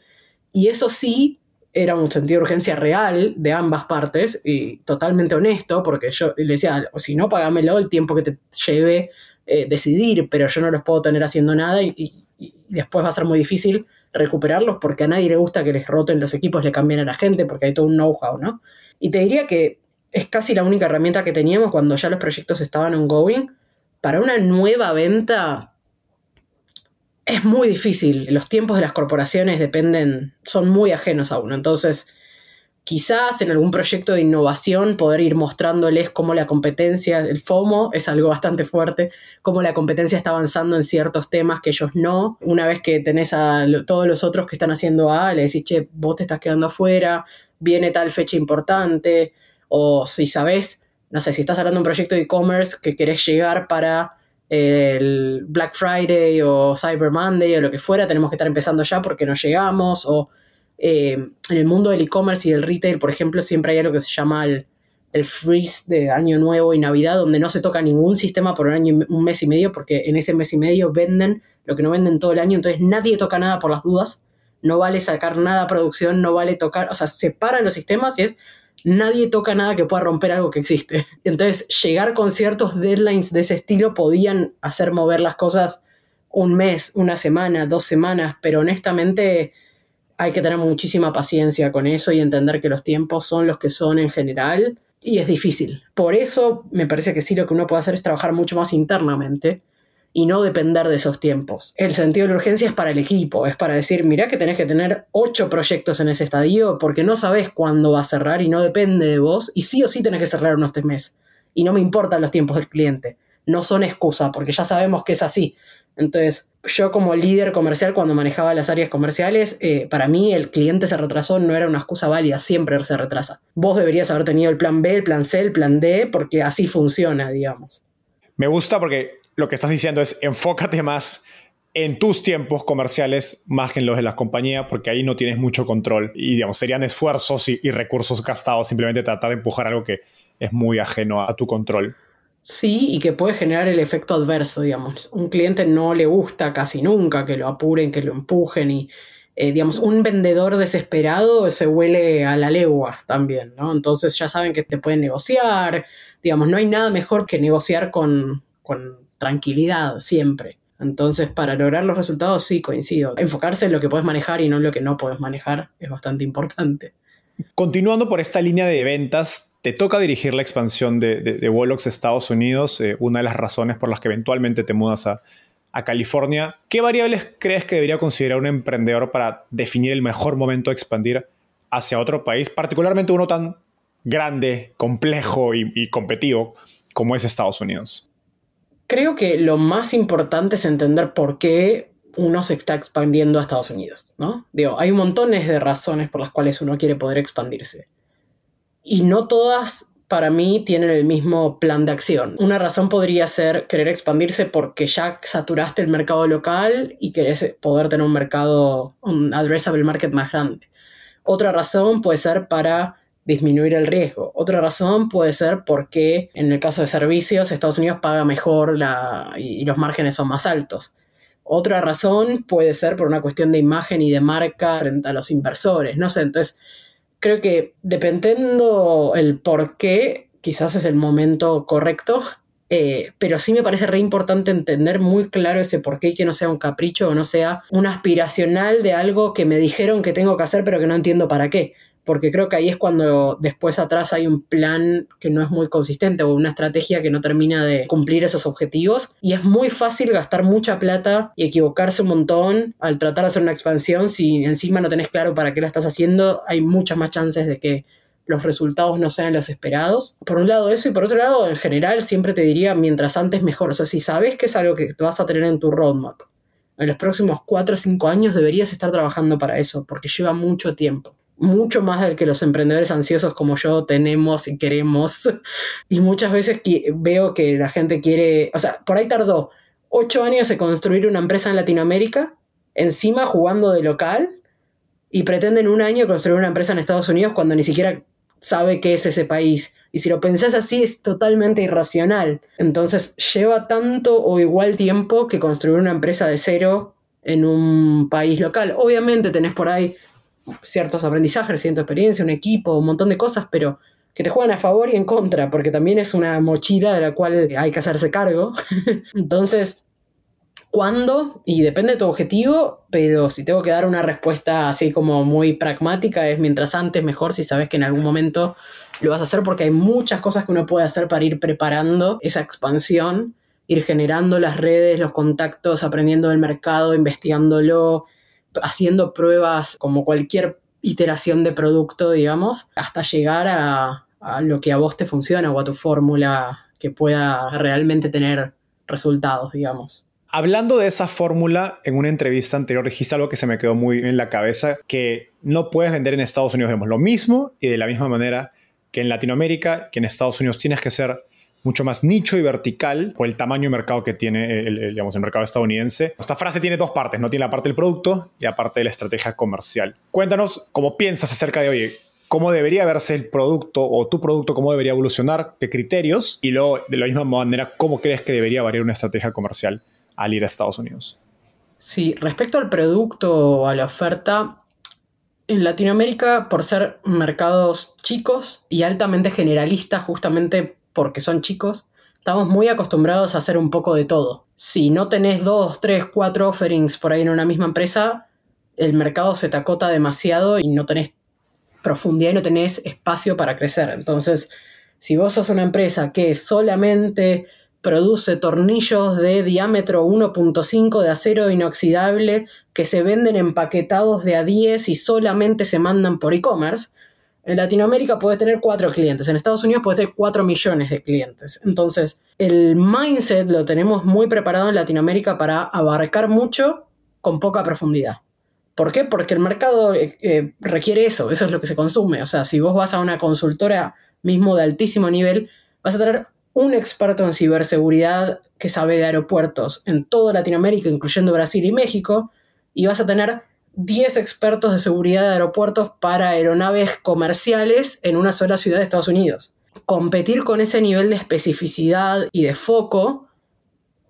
Y eso sí era un sentido de urgencia real de ambas partes y totalmente honesto, porque yo le decía, si no, pagámelo el tiempo que te lleve eh, decidir, pero yo no los puedo tener haciendo nada y, después va a ser muy difícil recuperarlos porque a nadie le gusta que les roten los equipos, le cambien a la gente porque hay todo un know-how, ¿no? Y te diría que es casi la única herramienta que teníamos cuando ya los proyectos estaban ongoing para una nueva venta es muy difícil. Los tiempos de las corporaciones dependen, son muy ajenos a uno. Entonces, quizás en algún proyecto de innovación poder ir mostrándoles cómo la competencia, el FOMO es algo bastante fuerte, cómo la competencia está avanzando en ciertos temas que ellos no. Una vez que tenés a todos los otros que están haciendo A, le decís, che, vos te estás quedando afuera, viene tal fecha importante, o si sabés, no sé, si estás hablando de un proyecto de e-commerce que querés llegar para el Black Friday o Cyber Monday o lo que fuera, tenemos que estar empezando ya porque no llegamos, o eh, en el mundo del e-commerce y del retail, por ejemplo, siempre hay algo que se llama el, freeze de Año Nuevo y Navidad, donde no se toca ningún sistema por un año, un mes y medio, porque en ese mes y medio venden lo que no venden todo el año, entonces nadie toca nada por las dudas, no vale sacar nada a producción, no vale tocar, o sea, separan los sistemas y es nadie toca nada que pueda romper algo que existe. Entonces, llegar con ciertos deadlines de ese estilo podían hacer mover las cosas un mes, una semana, dos semanas, pero honestamente hay que tener muchísima paciencia con eso y entender que los tiempos son los que son en general y es difícil. Por eso me parece que sí lo que uno puede hacer es trabajar mucho más internamente y no depender de esos tiempos. El sentido de la urgencia es para el equipo, es para decir, mirá que tenés que tener ocho proyectos en ese estadio porque no sabes cuándo va a cerrar y no depende de vos y sí o sí tenés que cerrar unos tres meses. Y no me importan los tiempos del cliente, no son excusa porque ya sabemos que es así. Entonces, yo como líder comercial, cuando manejaba las áreas comerciales, eh, para mí el cliente se retrasó no era una excusa válida, siempre se retrasa. Vos deberías haber tenido el plan B, el plan C, el plan D, porque así funciona, digamos. Me gusta porque lo que estás diciendo es enfócate más en tus tiempos comerciales más que en los de las compañías, porque ahí no tienes mucho control y, digamos, serían esfuerzos y, recursos gastados simplemente tratar de empujar algo que es muy ajeno a tu control. Sí, y que puede generar el efecto adverso, digamos. Un cliente no le gusta casi nunca que lo apuren, que lo empujen y, eh, digamos, un vendedor desesperado se huele a la legua también, ¿no? Entonces ya saben que te pueden negociar, digamos, no hay nada mejor que negociar con, con tranquilidad siempre. Entonces, para lograr los resultados, sí, coincido. Enfocarse en lo que puedes manejar y no en lo que no puedes manejar es bastante importante. Continuando por esta línea de ventas, te toca dirigir la expansión de, de, Estados Unidos, eh, una de las razones por las que eventualmente te mudas a, California. ¿Qué variables crees que debería considerar un emprendedor para definir el mejor momento de expandir hacia otro país, particularmente uno tan grande, complejo y, y competitivo como es Estados Unidos? Creo que lo más importante es entender por qué uno se está expandiendo a Estados Unidos, ¿no? Digo, hay montones de razones por las cuales uno quiere poder expandirse. Y no todas, para mí, tienen el mismo plan de acción. Una razón podría ser querer expandirse porque ya saturaste el mercado local y querés poder tener un mercado, un addressable market más grande. Otra razón puede ser para disminuir el riesgo. Otra razón puede ser porque en el caso de servicios Estados Unidos paga mejor y los márgenes son más altos. Otra razón puede ser por una cuestión de imagen y de marca frente a los inversores, no sé, entonces creo que dependiendo el por qué, quizás es el momento correcto, eh, pero sí me parece re importante entender muy claro ese por qué y que no sea un capricho o no sea un aspiracional de algo que me dijeron que tengo que hacer pero que no entiendo para qué porque creo que ahí es cuando después atrás hay un plan que no es muy consistente o una estrategia que no termina de cumplir esos objetivos. Y es muy fácil gastar mucha plata y equivocarse un montón al tratar de hacer una expansión si encima no tenés claro para qué la estás haciendo. Hay muchas más chances de que los resultados no sean los esperados. Por un lado eso y por otro lado en general siempre te diría mientras antes mejor, o sea si sabes que es algo que vas a tener en tu roadmap en los próximos 4 o 5 años deberías estar trabajando para eso porque lleva mucho tiempo mucho más del que los emprendedores ansiosos como yo tenemos y queremos. Y muchas veces veo que la gente quiere, o sea, por ahí tardó ocho años en construir una empresa en Latinoamérica, encima jugando de local, y pretenden un año construir una empresa en Estados Unidos cuando ni siquiera sabe qué es ese país. Y si lo pensás así es totalmente irracional. Entonces lleva tanto o igual tiempo que construir una empresa de cero en un país local. Obviamente tenés por ahí ciertos aprendizajes, cierta experiencia, un equipo, un montón de cosas, pero que te juegan a favor y en contra, porque también es una mochila de la cual hay que hacerse cargo. Entonces, ¿cuándo? Y depende de tu objetivo, pero si tengo que dar una respuesta así como muy pragmática, es mientras antes mejor si sabes que en algún momento lo vas a hacer, porque hay muchas cosas que uno puede hacer para ir preparando esa expansión ir generando las redes, los contactos, aprendiendo del mercado, investigándolo, haciendo pruebas como cualquier iteración de producto, digamos, hasta llegar a, lo que a vos te funciona o a tu fórmula que pueda realmente tener resultados, digamos. Hablando de esa fórmula, en una entrevista anterior dijiste algo que se me quedó muy en la cabeza, que no puedes vender en Estados Unidos, digamos, lo mismo y de la misma manera que en Latinoamérica, que en Estados Unidos tienes que ser mucho más nicho y vertical por el tamaño de mercado que tiene el, digamos, el mercado estadounidense. Esta frase tiene dos partes, no tiene la parte del producto y la parte de la estrategia comercial. Cuéntanos cómo piensas acerca de, oye, cómo debería verse el producto o tu producto, cómo debería evolucionar, qué criterios y luego de la misma manera, cómo crees que debería variar una estrategia comercial al ir a Estados Unidos. Sí, respecto al producto o a la oferta, en Latinoamérica, por ser mercados chicos y altamente generalistas, justamente porque son chicos, estamos muy acostumbrados a hacer un poco de todo. Si no tenés dos, tres, cuatro offerings por ahí en una misma empresa, el mercado se te acota demasiado y no tenés profundidad y no tenés espacio para crecer. Entonces, si vos sos una empresa que solamente produce tornillos de diámetro 1.5 de acero inoxidable que se venden empaquetados de a 10 y solamente se mandan por e-commerce, en Latinoamérica puedes tener cuatro clientes, en Estados Unidos puedes tener 4 millones de clientes. Entonces, el mindset lo tenemos muy preparado en Latinoamérica para abarcar mucho con poca profundidad. ¿Por qué? Porque el mercado eh, eh, requiere eso, eso es lo que se consume. O sea, si vos vas a una consultora mismo de altísimo nivel, vas a tener un experto en ciberseguridad que sabe de aeropuertos en toda Latinoamérica, incluyendo Brasil y México, y vas a tener 10 expertos de seguridad de aeropuertos para aeronaves comerciales en una sola ciudad de Estados Unidos. Competir con ese nivel de especificidad y de foco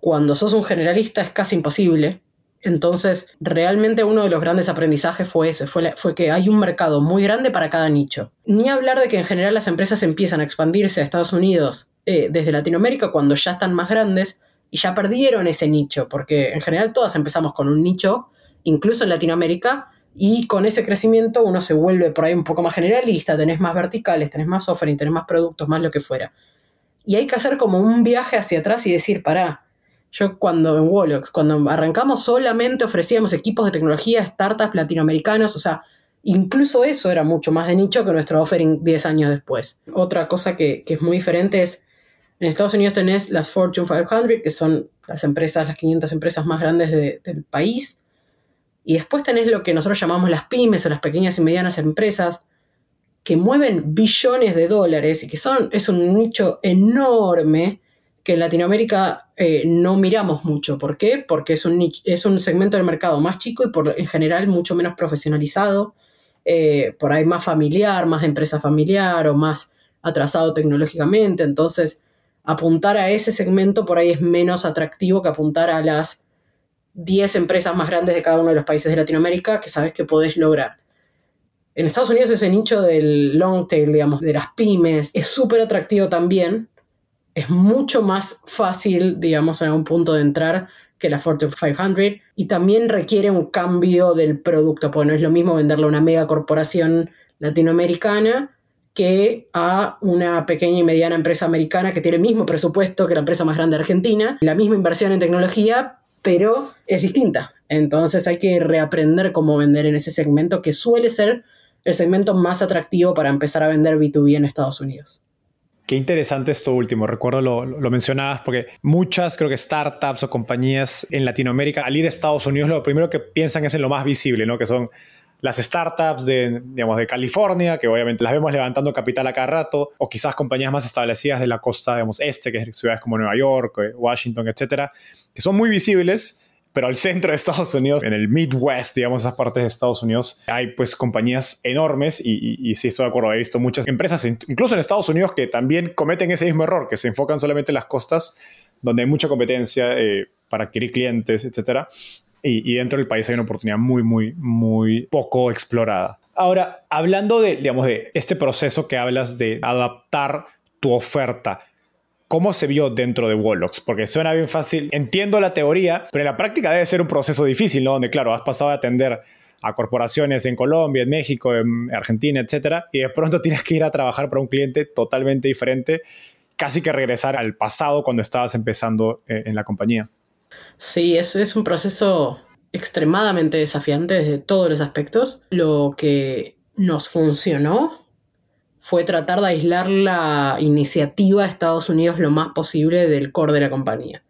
cuando sos un generalista es casi imposible. Entonces, realmente uno de los grandes aprendizajes fue ese, fue, que hay un mercado muy grande para cada nicho. Ni hablar de que en general las empresas empiezan a expandirse a Estados Unidos eh, desde Latinoamérica cuando ya están más grandes y ya perdieron ese nicho, porque en general todas empezamos con un nicho incluso en Latinoamérica, y con ese crecimiento uno se vuelve por ahí un poco más generalista, tenés más verticales, tenés más offering, tenés más productos, más lo que fuera. Y hay que hacer como un viaje hacia atrás y decir, pará, yo cuando en Wolox, cuando arrancamos solamente ofrecíamos equipos de tecnología, startups latinoamericanos, o sea, incluso eso era mucho más de nicho que nuestro offering 10 años después. Otra cosa que, es muy diferente es, en Estados Unidos tenés las Fortune 500, que son las empresas, las 500 empresas más grandes del país, y después tenés lo que nosotros llamamos las pymes o las pequeñas y medianas empresas que mueven billones de dólares y que son, es un nicho enorme que en Latinoamérica eh, no miramos mucho. ¿Por qué? Porque es un, es un segmento del mercado más chico y por, en general mucho menos profesionalizado, eh, por ahí más familiar, más de empresa familiar o más atrasado tecnológicamente. Entonces, apuntar a ese segmento por ahí es menos atractivo que apuntar a las 10 empresas más grandes de cada uno de los países de Latinoamérica que sabes que podés lograr. En Estados Unidos ese nicho del long tail, digamos, de las pymes, es súper atractivo también. Es mucho más fácil, digamos, en algún punto de entrar que la Fortune 500 y también requiere un cambio del producto, porque no es lo mismo venderle a una mega corporación latinoamericana que a una pequeña y mediana empresa americana que tiene el mismo presupuesto que la empresa más grande de Argentina, la misma inversión en tecnología, pero es distinta. Entonces hay que reaprender cómo vender en ese segmento que suele ser el segmento más atractivo para empezar a vender B2B en Estados Unidos. Qué interesante esto último. Recuerdo lo, lo, mencionabas porque muchas, creo que startups o compañías en Latinoamérica, al ir a Estados Unidos, lo primero que piensan es en lo más visible, ¿no? Que son las startups de, digamos, de California, que obviamente las vemos levantando capital a cada rato, o quizás compañías más establecidas de la costa, digamos, este, que es ciudades como Nueva York, eh, Washington, etcétera, que son muy visibles, pero al centro de Estados Unidos, en el Midwest, digamos, esas partes de Estados Unidos, hay pues compañías enormes y, y, sí estoy de acuerdo, he visto muchas empresas, incluso en Estados Unidos, que también cometen ese mismo error, que se enfocan solamente en las costas, donde hay mucha competencia eh, para adquirir clientes, etcétera, y, dentro del país hay una oportunidad muy, muy, muy poco explorada. Ahora, hablando de, digamos, de este proceso que hablas de adaptar tu oferta, ¿cómo se vio dentro de Wolox? Porque suena bien fácil, entiendo la teoría, pero en la práctica debe ser un proceso difícil, ¿no? Donde, claro, has pasado a atender a corporaciones en Colombia, en México, en Argentina, etcétera, y de pronto tienes que ir a trabajar para un cliente totalmente diferente casi que regresar al pasado cuando estabas empezando eh, en la compañía. Sí, es, es un proceso extremadamente desafiante desde todos los aspectos. Lo que nos funcionó fue tratar de aislar la iniciativa de Estados Unidos lo más posible del core de la compañía.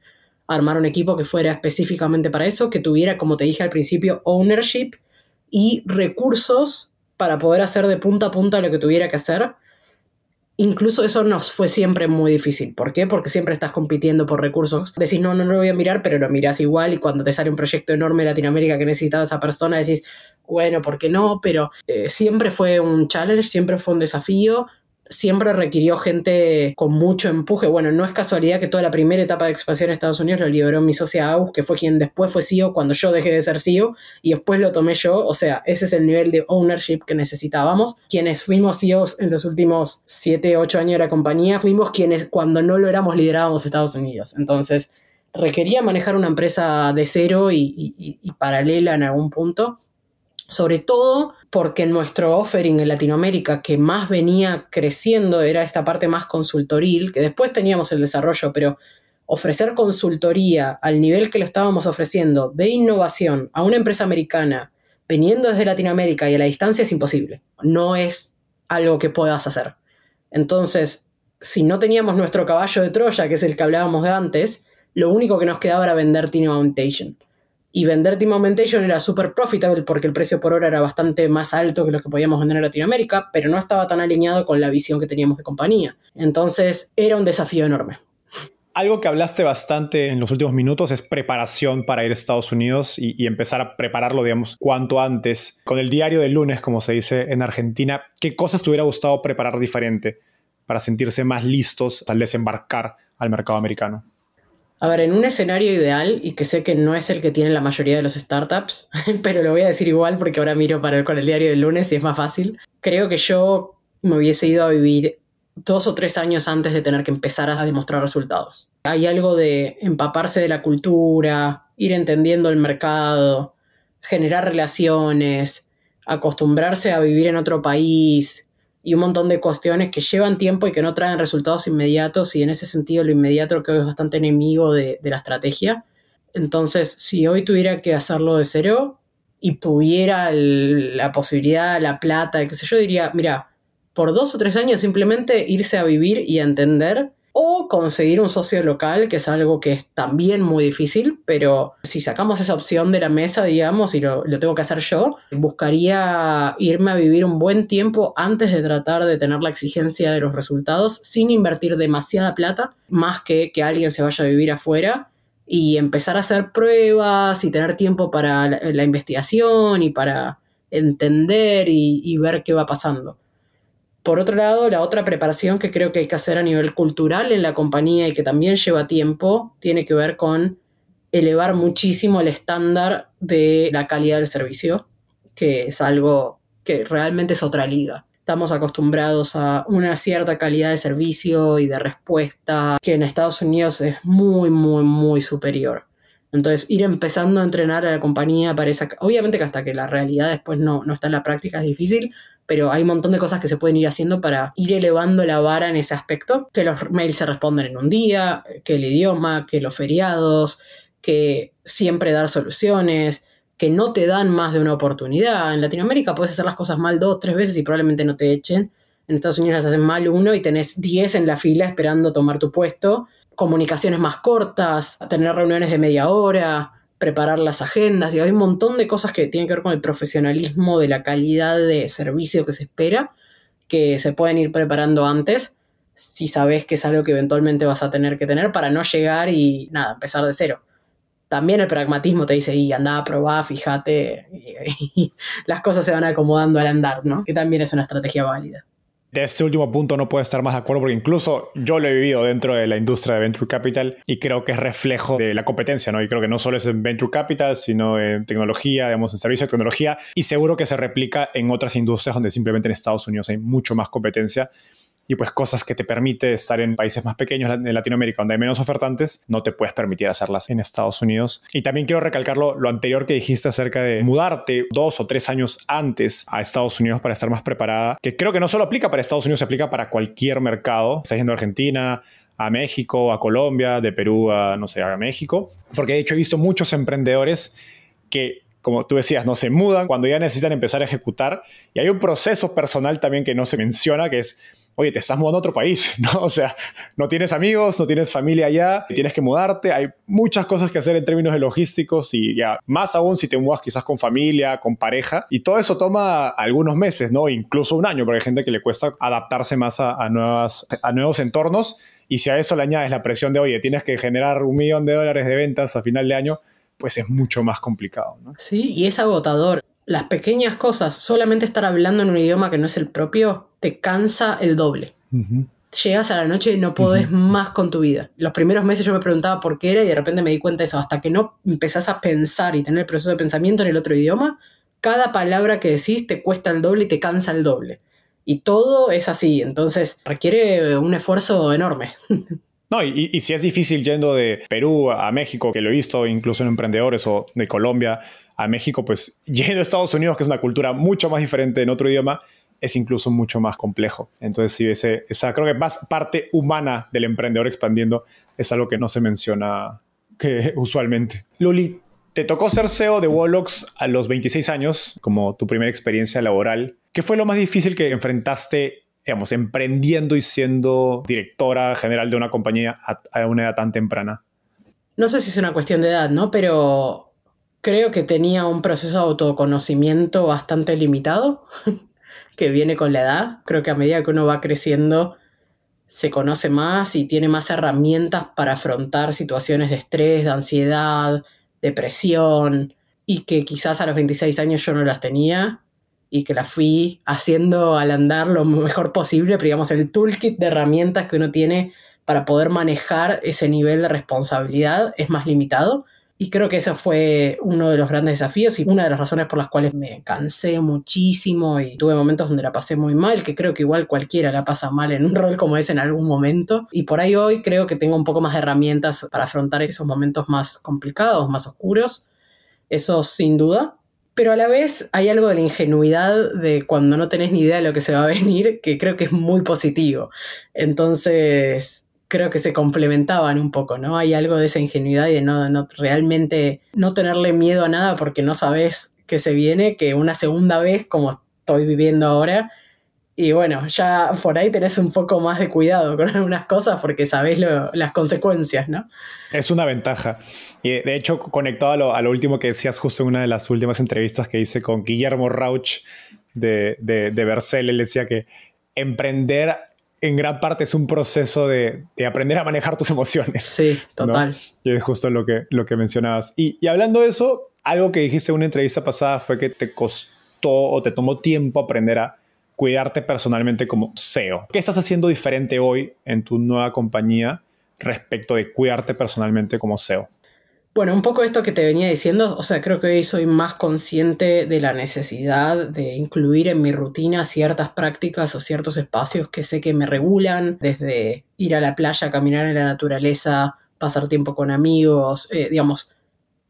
Armar un equipo que fuera específicamente para eso, que tuviera, como te dije al principio, ownership y recursos para poder hacer de punta a punta lo que tuviera que hacer Incluso eso nos fue siempre muy difícil. ¿Por qué? Porque siempre estás compitiendo por recursos. Decís, no, no, no lo voy a mirar, pero lo mirás igual y cuando te sale un proyecto enorme en Latinoamérica que necesitaba esa persona, decís, bueno, ¿por qué no? Pero eh, siempre fue un challenge, siempre fue un desafío siempre requirió gente con mucho empuje. Bueno, no es casualidad que toda la primera etapa de expansión en Estados Unidos lo lideró mi socia Aus, que fue quien después fue CEO cuando yo dejé de ser CEO y después lo tomé yo. O sea, ese es el nivel de ownership que necesitábamos. Quienes fuimos CEOs en los últimos 7, 8 años de la compañía, fuimos quienes cuando no lo éramos liderábamos Estados Unidos. Entonces, requería manejar una empresa de cero y paralela en algún punto sobre todo porque nuestro offering en Latinoamérica que más venía creciendo era esta parte más consultoril, que después teníamos el desarrollo, pero ofrecer consultoría al nivel que lo estábamos ofreciendo de innovación a una empresa americana viniendo desde Latinoamérica y a la distancia es imposible. No es algo que puedas hacer. Entonces, si no teníamos nuestro caballo de Troya, que es el que hablábamos de antes, lo único que nos quedaba era vender Team Augmentation y vender Team Augmentation era súper profitable porque el precio por hora era bastante más alto que lo que podíamos vender en Latinoamérica, pero no estaba tan alineado con la visión que teníamos de compañía. Entonces era un desafío enorme. Algo que hablaste bastante en los últimos minutos es preparación para ir a Estados Unidos y, y, empezar a prepararlo, digamos, cuanto antes. Con el diario del lunes, como se dice en Argentina, ¿qué cosas te hubiera gustado preparar diferente para sentirse más listos al desembarcar al mercado americano? A ver, en un escenario ideal, y que sé que no es el que tienen la mayoría de los startups, pero lo voy a decir igual porque ahora miro para el, con el diario del lunes y es más fácil, creo que yo me hubiese ido a vivir dos o tres años antes de tener que empezar a demostrar resultados. Hay algo de empaparse de la cultura, ir entendiendo el mercado, generar relaciones, acostumbrarse a vivir en otro país, y un montón de cuestiones que llevan tiempo y que no traen resultados inmediatos y en ese sentido lo inmediato creo que es bastante enemigo de, la estrategia. Entonces, si hoy tuviera que hacerlo de cero y tuviera la posibilidad, la plata, qué sé yo, diría, mira, por dos o tres años simplemente irse a vivir y a entender o conseguir un socio local, que es algo que es también muy difícil, pero si sacamos esa opción de la mesa, digamos, y lo, tengo que hacer yo, buscaría irme a vivir un buen tiempo antes de tratar de tener la exigencia de los resultados, sin invertir demasiada plata, más que que alguien se vaya a vivir afuera y empezar a hacer pruebas y tener tiempo para la, investigación y para entender y ver qué va pasando. Por otro lado, la otra preparación que creo que hay que hacer a nivel cultural en la compañía y que también lleva tiempo, tiene que ver con elevar muchísimo el estándar de la calidad del servicio, que es algo que realmente es otra liga. Estamos acostumbrados a una cierta calidad de servicio y de respuesta que en Estados Unidos es muy, muy, muy superior. Entonces, ir empezando a entrenar a la compañía parece... Obviamente que hasta que la realidad después no, no está en la práctica es difícil, pero hay un montón de cosas que se pueden ir haciendo para ir elevando la vara en ese aspecto, que los mails se responden en un día, que el idioma, que los feriados, que siempre dar soluciones, que no te dan más de una oportunidad. En Latinoamérica puedes hacer las cosas mal dos, tres veces y probablemente no te echen. En Estados Unidos las hacen mal uno y tenés diez en la fila esperando tomar tu puesto. Comunicaciones más cortas, tener reuniones de media hora, preparar las agendas y hay un montón de cosas que tienen que ver con el profesionalismo de la calidad de servicio que se espera, que se pueden ir preparando antes si sabes que es algo que eventualmente vas a tener que tener para no llegar y nada, empezar de cero. También el pragmatismo te dice, y anda a probar, fíjate, y las cosas se van acomodando al andar, ¿no? Que también es una estrategia válida de este último punto no puedo estar más de acuerdo porque incluso yo lo he vivido dentro de la industria de Venture Capital y creo que es reflejo de la competencia, ¿no? Y creo que no solo es en Venture Capital, sino en tecnología, digamos, en servicios de tecnología y seguro que se replica en otras industrias donde simplemente en Estados Unidos hay mucho más competencia. Y pues cosas que te permite estar en países más pequeños de Latinoamérica donde hay menos ofertantes, no te puedes permitir hacerlas en Estados Unidos. Y también quiero recalcar lo, anterior que dijiste acerca de mudarte dos o tres años antes a Estados Unidos para estar más preparada, que creo que no solo aplica para Estados Unidos, se aplica para cualquier mercado. Estás yendo a Argentina, a México, a Colombia, de Perú a, no sé, a México. Porque de hecho he visto muchos emprendedores que como tú decías, no se mudan cuando ya necesitan empezar a ejecutar. Y hay un proceso personal también que no se menciona, que es oye, te estás mudando a otro país, ¿no? O sea, no tienes amigos, no tienes familia allá, tienes que mudarte, hay muchas cosas que hacer en términos de logísticos y ya, más aún si te mudas quizás con familia, con pareja, y todo eso toma algunos meses, ¿no? Incluso un año, porque hay gente que le cuesta adaptarse más a, nuevas, a nuevos entornos, y si a eso le añades la presión de, oye, tienes que generar un millón de dólares de ventas a final de año, pues es mucho más complicado, ¿no? Sí, y es agotador las pequeñas cosas, solamente estar hablando en un idioma que no es el propio, te cansa el doble. Llegas a la noche y no podés más con tu vida. Los primeros meses yo me preguntaba por qué era y de repente me di cuenta de eso. Hasta que no empezás a pensar y tener el proceso de pensamiento en el otro idioma, cada palabra que decís te cuesta el doble y te cansa el doble. Y todo es así, entonces requiere un esfuerzo enorme. No, y, y, si es difícil yendo de Perú a México, que lo he visto incluso en emprendedores, o de Colombia a México, pues yendo a Estados Unidos, que es una cultura mucho más diferente en otro idioma, es incluso mucho más complejo. Entonces, sí, ese, esa creo que más parte humana del emprendedor expandiendo es algo que no se menciona que, usualmente. Luli, te tocó ser CEO de Wolox a los 26 años, como tu primera experiencia laboral. ¿Qué fue lo más difícil que enfrentaste, digamos, emprendiendo y siendo directora general de una compañía a, a una edad tan temprana? No sé si es una cuestión de edad, ¿no? Pero creo que tenía un proceso de autoconocimiento bastante limitado, que viene con la edad. Creo que a medida que uno va creciendo, se conoce más y tiene más herramientas para afrontar situaciones de estrés, de ansiedad, depresión, y que quizás a los 26 años yo no las tenía y que las fui haciendo al andar lo mejor posible, pero digamos el toolkit de herramientas que uno tiene para poder manejar ese nivel de responsabilidad es más limitado y creo que eso fue uno de los grandes desafíos y una de las razones por las cuales me cansé muchísimo y tuve momentos donde la pasé muy mal, que creo que igual cualquiera la pasa mal en un rol como ese en algún momento. Y por ahí hoy creo que tengo un poco más de herramientas para afrontar esos momentos más complicados, más oscuros. Eso sin duda. Pero a la vez hay algo de la ingenuidad de cuando no tenés ni idea de lo que se va a venir, que creo que es muy positivo. Entonces, creo que se complementaban un poco, ¿no? Hay algo de esa ingenuidad y de no, no realmente no tenerle miedo a nada porque no sabes qué se viene, que una segunda vez, como estoy viviendo ahora, y bueno, ya por ahí tenés un poco más de cuidado con algunas cosas porque sabés las consecuencias, ¿no? Es una ventaja. Y de hecho, conectado a lo, a lo, último que decías justo en una de las últimas entrevistas que hice con Guillermo Rauch de, de, de Bercel, él decía que emprender en gran parte es un proceso de, aprender a manejar tus emociones. Sí, total. Y es justo lo que, lo que mencionabas. Y, hablando de eso, algo que dijiste en una entrevista pasada fue que te costó o te tomó tiempo aprender a cuidarte personalmente como CEO. ¿Qué estás haciendo diferente hoy en tu nueva compañía respecto de cuidarte personalmente como CEO? Bueno, un poco esto que te venía diciendo, o sea, creo que hoy soy más consciente de la necesidad de incluir en mi rutina ciertas prácticas o ciertos espacios que sé que me regulan, desde ir a la playa, caminar en la naturaleza, pasar tiempo con amigos, eh, digamos,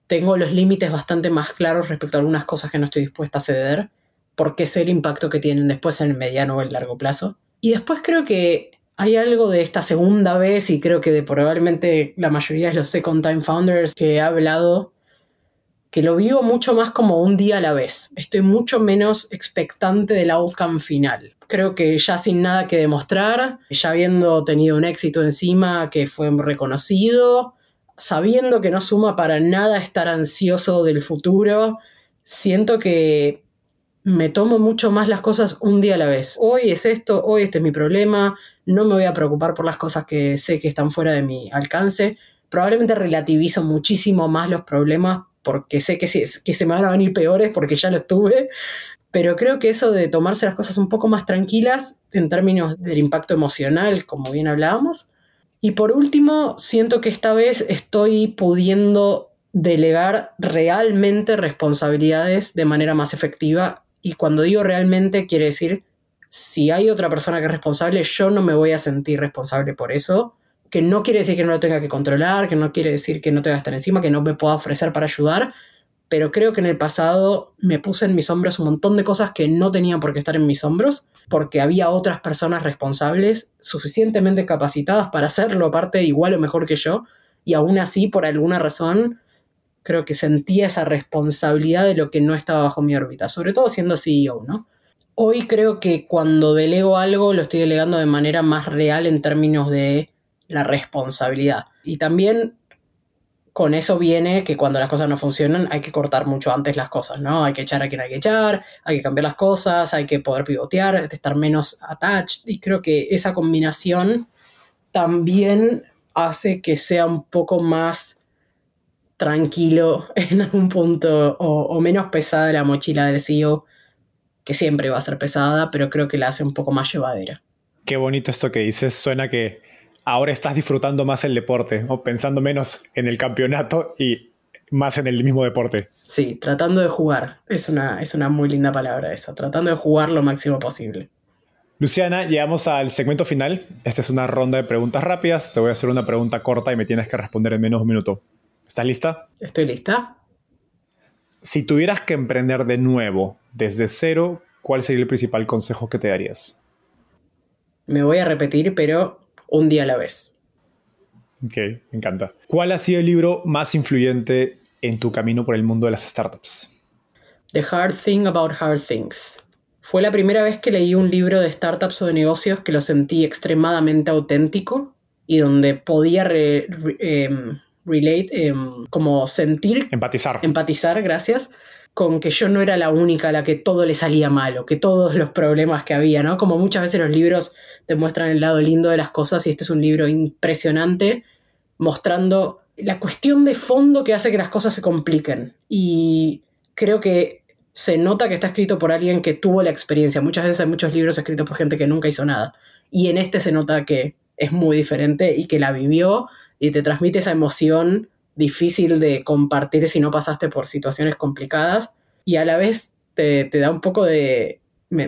tengo los límites bastante más claros respecto a algunas cosas que no estoy dispuesta a ceder, porque sé el impacto que tienen después en el mediano o el largo plazo. Y después creo que hay algo de esta segunda vez, y creo que de probablemente la mayoría de los Second Time Founders que he hablado, que lo vivo mucho más como un día a la vez. Estoy mucho menos expectante del outcome final. Creo que ya sin nada que demostrar, ya habiendo tenido un éxito encima que fue reconocido, sabiendo que no suma para nada estar ansioso del futuro, siento que me tomo mucho más las cosas un día a la vez. Hoy es esto, hoy este es mi problema, no me voy a preocupar por las cosas que sé que están fuera de mi alcance. Probablemente relativizo muchísimo más los problemas porque sé que, que se me van a venir peores porque ya los tuve. Pero creo que eso de tomarse las cosas un poco más tranquilas en términos del impacto emocional, como bien hablábamos. Y por último, siento que esta vez estoy pudiendo delegar realmente responsabilidades de manera más efectiva y cuando digo realmente, quiere decir si hay otra persona que es responsable, yo no me voy a sentir responsable por eso. Que no quiere decir que no lo tenga que controlar, que no quiere decir que no tenga que estar encima, que no me pueda ofrecer para ayudar, pero creo que en el pasado me puse en mis hombros un montón de cosas que no tenían por qué estar en mis hombros, porque había otras personas responsables suficientemente capacitadas para hacerlo, aparte igual o mejor que yo, y aún así, por alguna razón, creo que sentía esa responsabilidad de lo que no estaba bajo mi órbita, sobre todo siendo CEO, ¿no? Hoy creo que cuando delego algo lo estoy delegando de manera más real en términos de la responsabilidad. Y también con eso viene que cuando las cosas no funcionan hay que cortar mucho antes las cosas, ¿no? Hay que echar a quien hay que echar, hay que cambiar las cosas, hay que poder pivotear, estar menos attached. Y creo que esa combinación también hace que sea un poco más tranquilo en algún punto o, menos pesada la mochila del CEO, que siempre va a ser pesada, pero creo que la hace un poco más llevadera. Qué bonito esto que dices, suena que ahora estás disfrutando más el deporte, o pensando menos en el campeonato y más en el mismo deporte. Sí, tratando de jugar. Es una, es una muy linda palabra esa, tratando de jugar lo máximo posible. Luciana, llegamos al segmento final. Esta es una ronda de preguntas rápidas. Te voy a hacer una pregunta corta y me tienes que responder en menos de un minuto. ¿Estás lista? Estoy lista. Si tuvieras que emprender de nuevo, desde cero, ¿cuál sería el principal consejo que te darías? Me voy a repetir, pero un día a la vez. Ok, me encanta. ¿Cuál ha sido el libro más influyente en tu camino por el mundo de las startups? The Hard Thing About Hard Things. Fue la primera vez que leí un libro de startups o de negocios que lo sentí extremadamente auténtico y donde podía em, relate, em, como sentir. Empatizar. Empatizar, gracias con que yo no era la única a la que todo le salía malo, que todos los problemas que había, ¿no? Como muchas veces los libros te muestran el lado lindo de las cosas y este es un libro impresionante mostrando la cuestión de fondo que hace que las cosas se compliquen. Y creo que se nota que está escrito por alguien que tuvo la experiencia. Muchas veces hay muchos libros escritos por gente que nunca hizo nada. Y en este se nota que es muy diferente y que la vivió y te transmite esa emoción difícil de compartir si no pasaste por situaciones complicadas y a la vez te, da un poco de...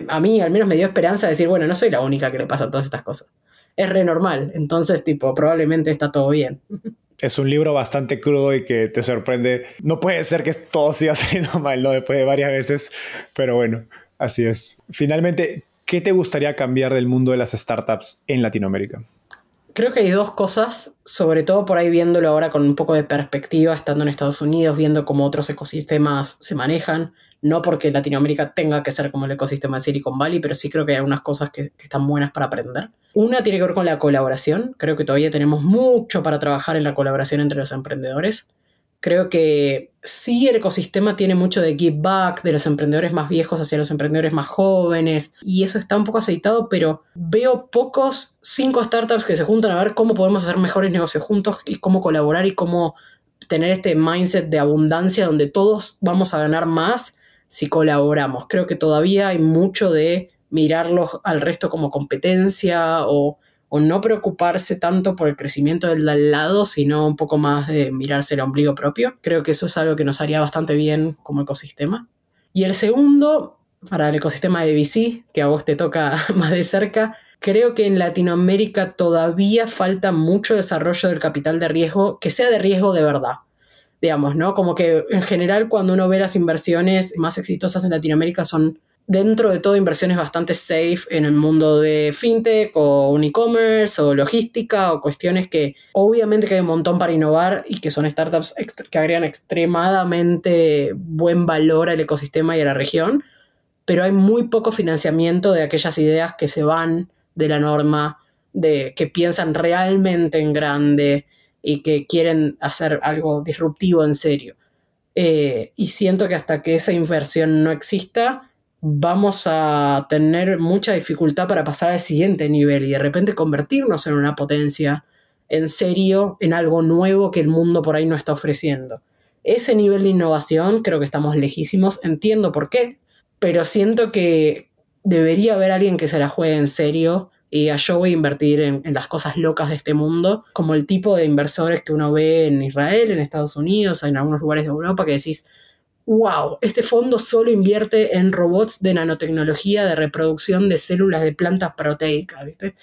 a mí al menos me dio esperanza de decir, bueno, no soy la única que le pasa todas estas cosas. Es re normal, entonces tipo, probablemente está todo bien. Es un libro bastante crudo y que te sorprende. No puede ser que todo siga saliendo mal, ¿no? Después de varias veces, pero bueno, así es. Finalmente, ¿qué te gustaría cambiar del mundo de las startups en Latinoamérica? Creo que hay dos cosas, sobre todo por ahí viéndolo ahora con un poco de perspectiva, estando en Estados Unidos, viendo cómo otros ecosistemas se manejan. No porque Latinoamérica tenga que ser como el ecosistema de Silicon Valley, pero sí creo que hay algunas cosas que, que están buenas para aprender. Una tiene que ver con la colaboración. Creo que todavía tenemos mucho para trabajar en la colaboración entre los emprendedores. Creo que sí el ecosistema tiene mucho de give back de los emprendedores más viejos hacia los emprendedores más jóvenes y eso está un poco aceitado, pero veo pocos cinco startups que se juntan a ver cómo podemos hacer mejores negocios juntos y cómo colaborar y cómo tener este mindset de abundancia donde todos vamos a ganar más si colaboramos. Creo que todavía hay mucho de mirarlos al resto como competencia o o no preocuparse tanto por el crecimiento del al lado, sino un poco más de mirarse el ombligo propio. Creo que eso es algo que nos haría bastante bien como ecosistema. Y el segundo, para el ecosistema de VC, que a vos te toca más de cerca, creo que en Latinoamérica todavía falta mucho desarrollo del capital de riesgo que sea de riesgo de verdad. Digamos, ¿no? Como que en general cuando uno ve las inversiones más exitosas en Latinoamérica son dentro de todo inversiones bastante safe en el mundo de fintech o un e-commerce o logística o cuestiones que obviamente que hay un montón para innovar y que son startups que agregan extremadamente buen valor al ecosistema y a la región, pero hay muy poco financiamiento de aquellas ideas que se van de la norma, de que piensan realmente en grande y que quieren hacer algo disruptivo en serio. Eh, y siento que hasta que esa inversión no exista, vamos a tener mucha dificultad para pasar al siguiente nivel y de repente convertirnos en una potencia en serio, en algo nuevo que el mundo por ahí no está ofreciendo. Ese nivel de innovación creo que estamos lejísimos, entiendo por qué, pero siento que debería haber alguien que se la juegue en serio y a yo voy a invertir en, en, las cosas locas de este mundo, como el tipo de inversores que uno ve en Israel, en Estados Unidos, en algunos lugares de Europa, que decís, wow, este fondo solo invierte en robots de nanotecnología de reproducción de células de plantas proteicas, ¿viste?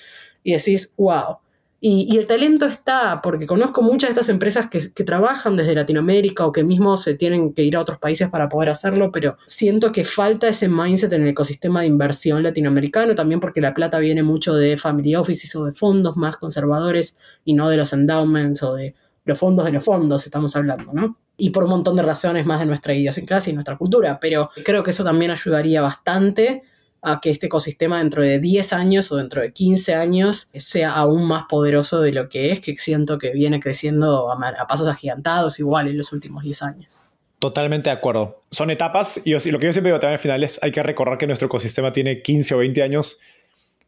Y decís, wow. Y, el talento está, porque conozco muchas de estas empresas que, que, trabajan desde Latinoamérica o que mismo se tienen que ir a otros países para poder hacerlo, pero siento que falta ese mindset en el ecosistema de inversión latinoamericano, también porque la plata viene mucho de family offices o de fondos más conservadores y no de los endowments o de los fondos de los fondos, estamos hablando, ¿no? Y por un montón de razones más de nuestra idiosincrasia y nuestra cultura, pero creo que eso también ayudaría bastante a que este ecosistema dentro de 10 años o dentro de 15 años sea aún más poderoso de lo que es, que siento que viene creciendo a, pasos agigantados igual en los últimos 10 años. Totalmente de acuerdo. Son etapas y lo que yo siempre digo también al final es hay que recordar que nuestro ecosistema tiene 15 o 20 años,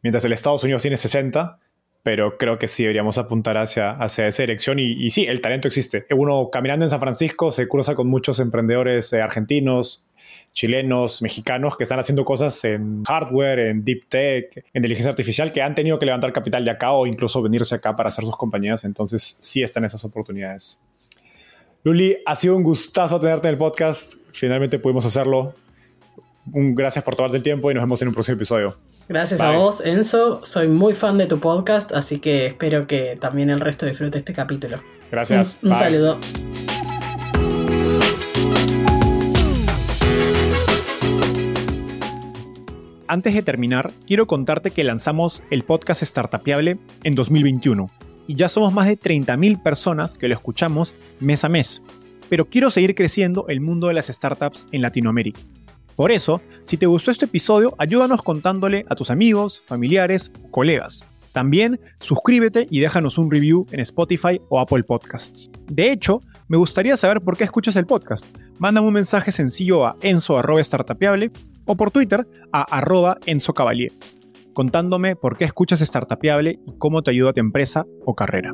mientras el Estados Unidos tiene 60 pero creo que sí deberíamos apuntar hacia, hacia esa dirección. Y, sí, el talento existe. Uno caminando en San Francisco se cruza con muchos emprendedores eh, argentinos, chilenos, mexicanos que están haciendo cosas en hardware, en deep tech, en inteligencia artificial, que han tenido que levantar capital de acá o incluso venirse acá para hacer sus compañías. Entonces, sí están esas oportunidades. Luli, ha sido un gustazo tenerte en el podcast. Finalmente pudimos hacerlo. Un gracias por tomarte el tiempo y nos vemos en un próximo episodio. Gracias a vos, Enzo. Soy muy fan de tu podcast, así que espero que también el resto disfrute este capítulo. Gracias. Un, saludo. Antes de terminar, quiero contarte que lanzamos el podcast Startupiable en 2021 y ya somos más de 30.000 personas que lo escuchamos mes a mes. Pero quiero seguir creciendo el mundo de las startups en Latinoamérica. Por eso, si te gustó este episodio, ayúdanos contándole a tus amigos, familiares o colegas. También suscríbete y déjanos un review en Spotify o Apple Podcasts. De hecho, me gustaría saber por qué escuchas el podcast. Mándame un mensaje sencillo a enzo.startapeable o por Twitter a arroba enzocavalier, contándome por qué escuchas Startapeable y cómo te ayuda a tu empresa o carrera.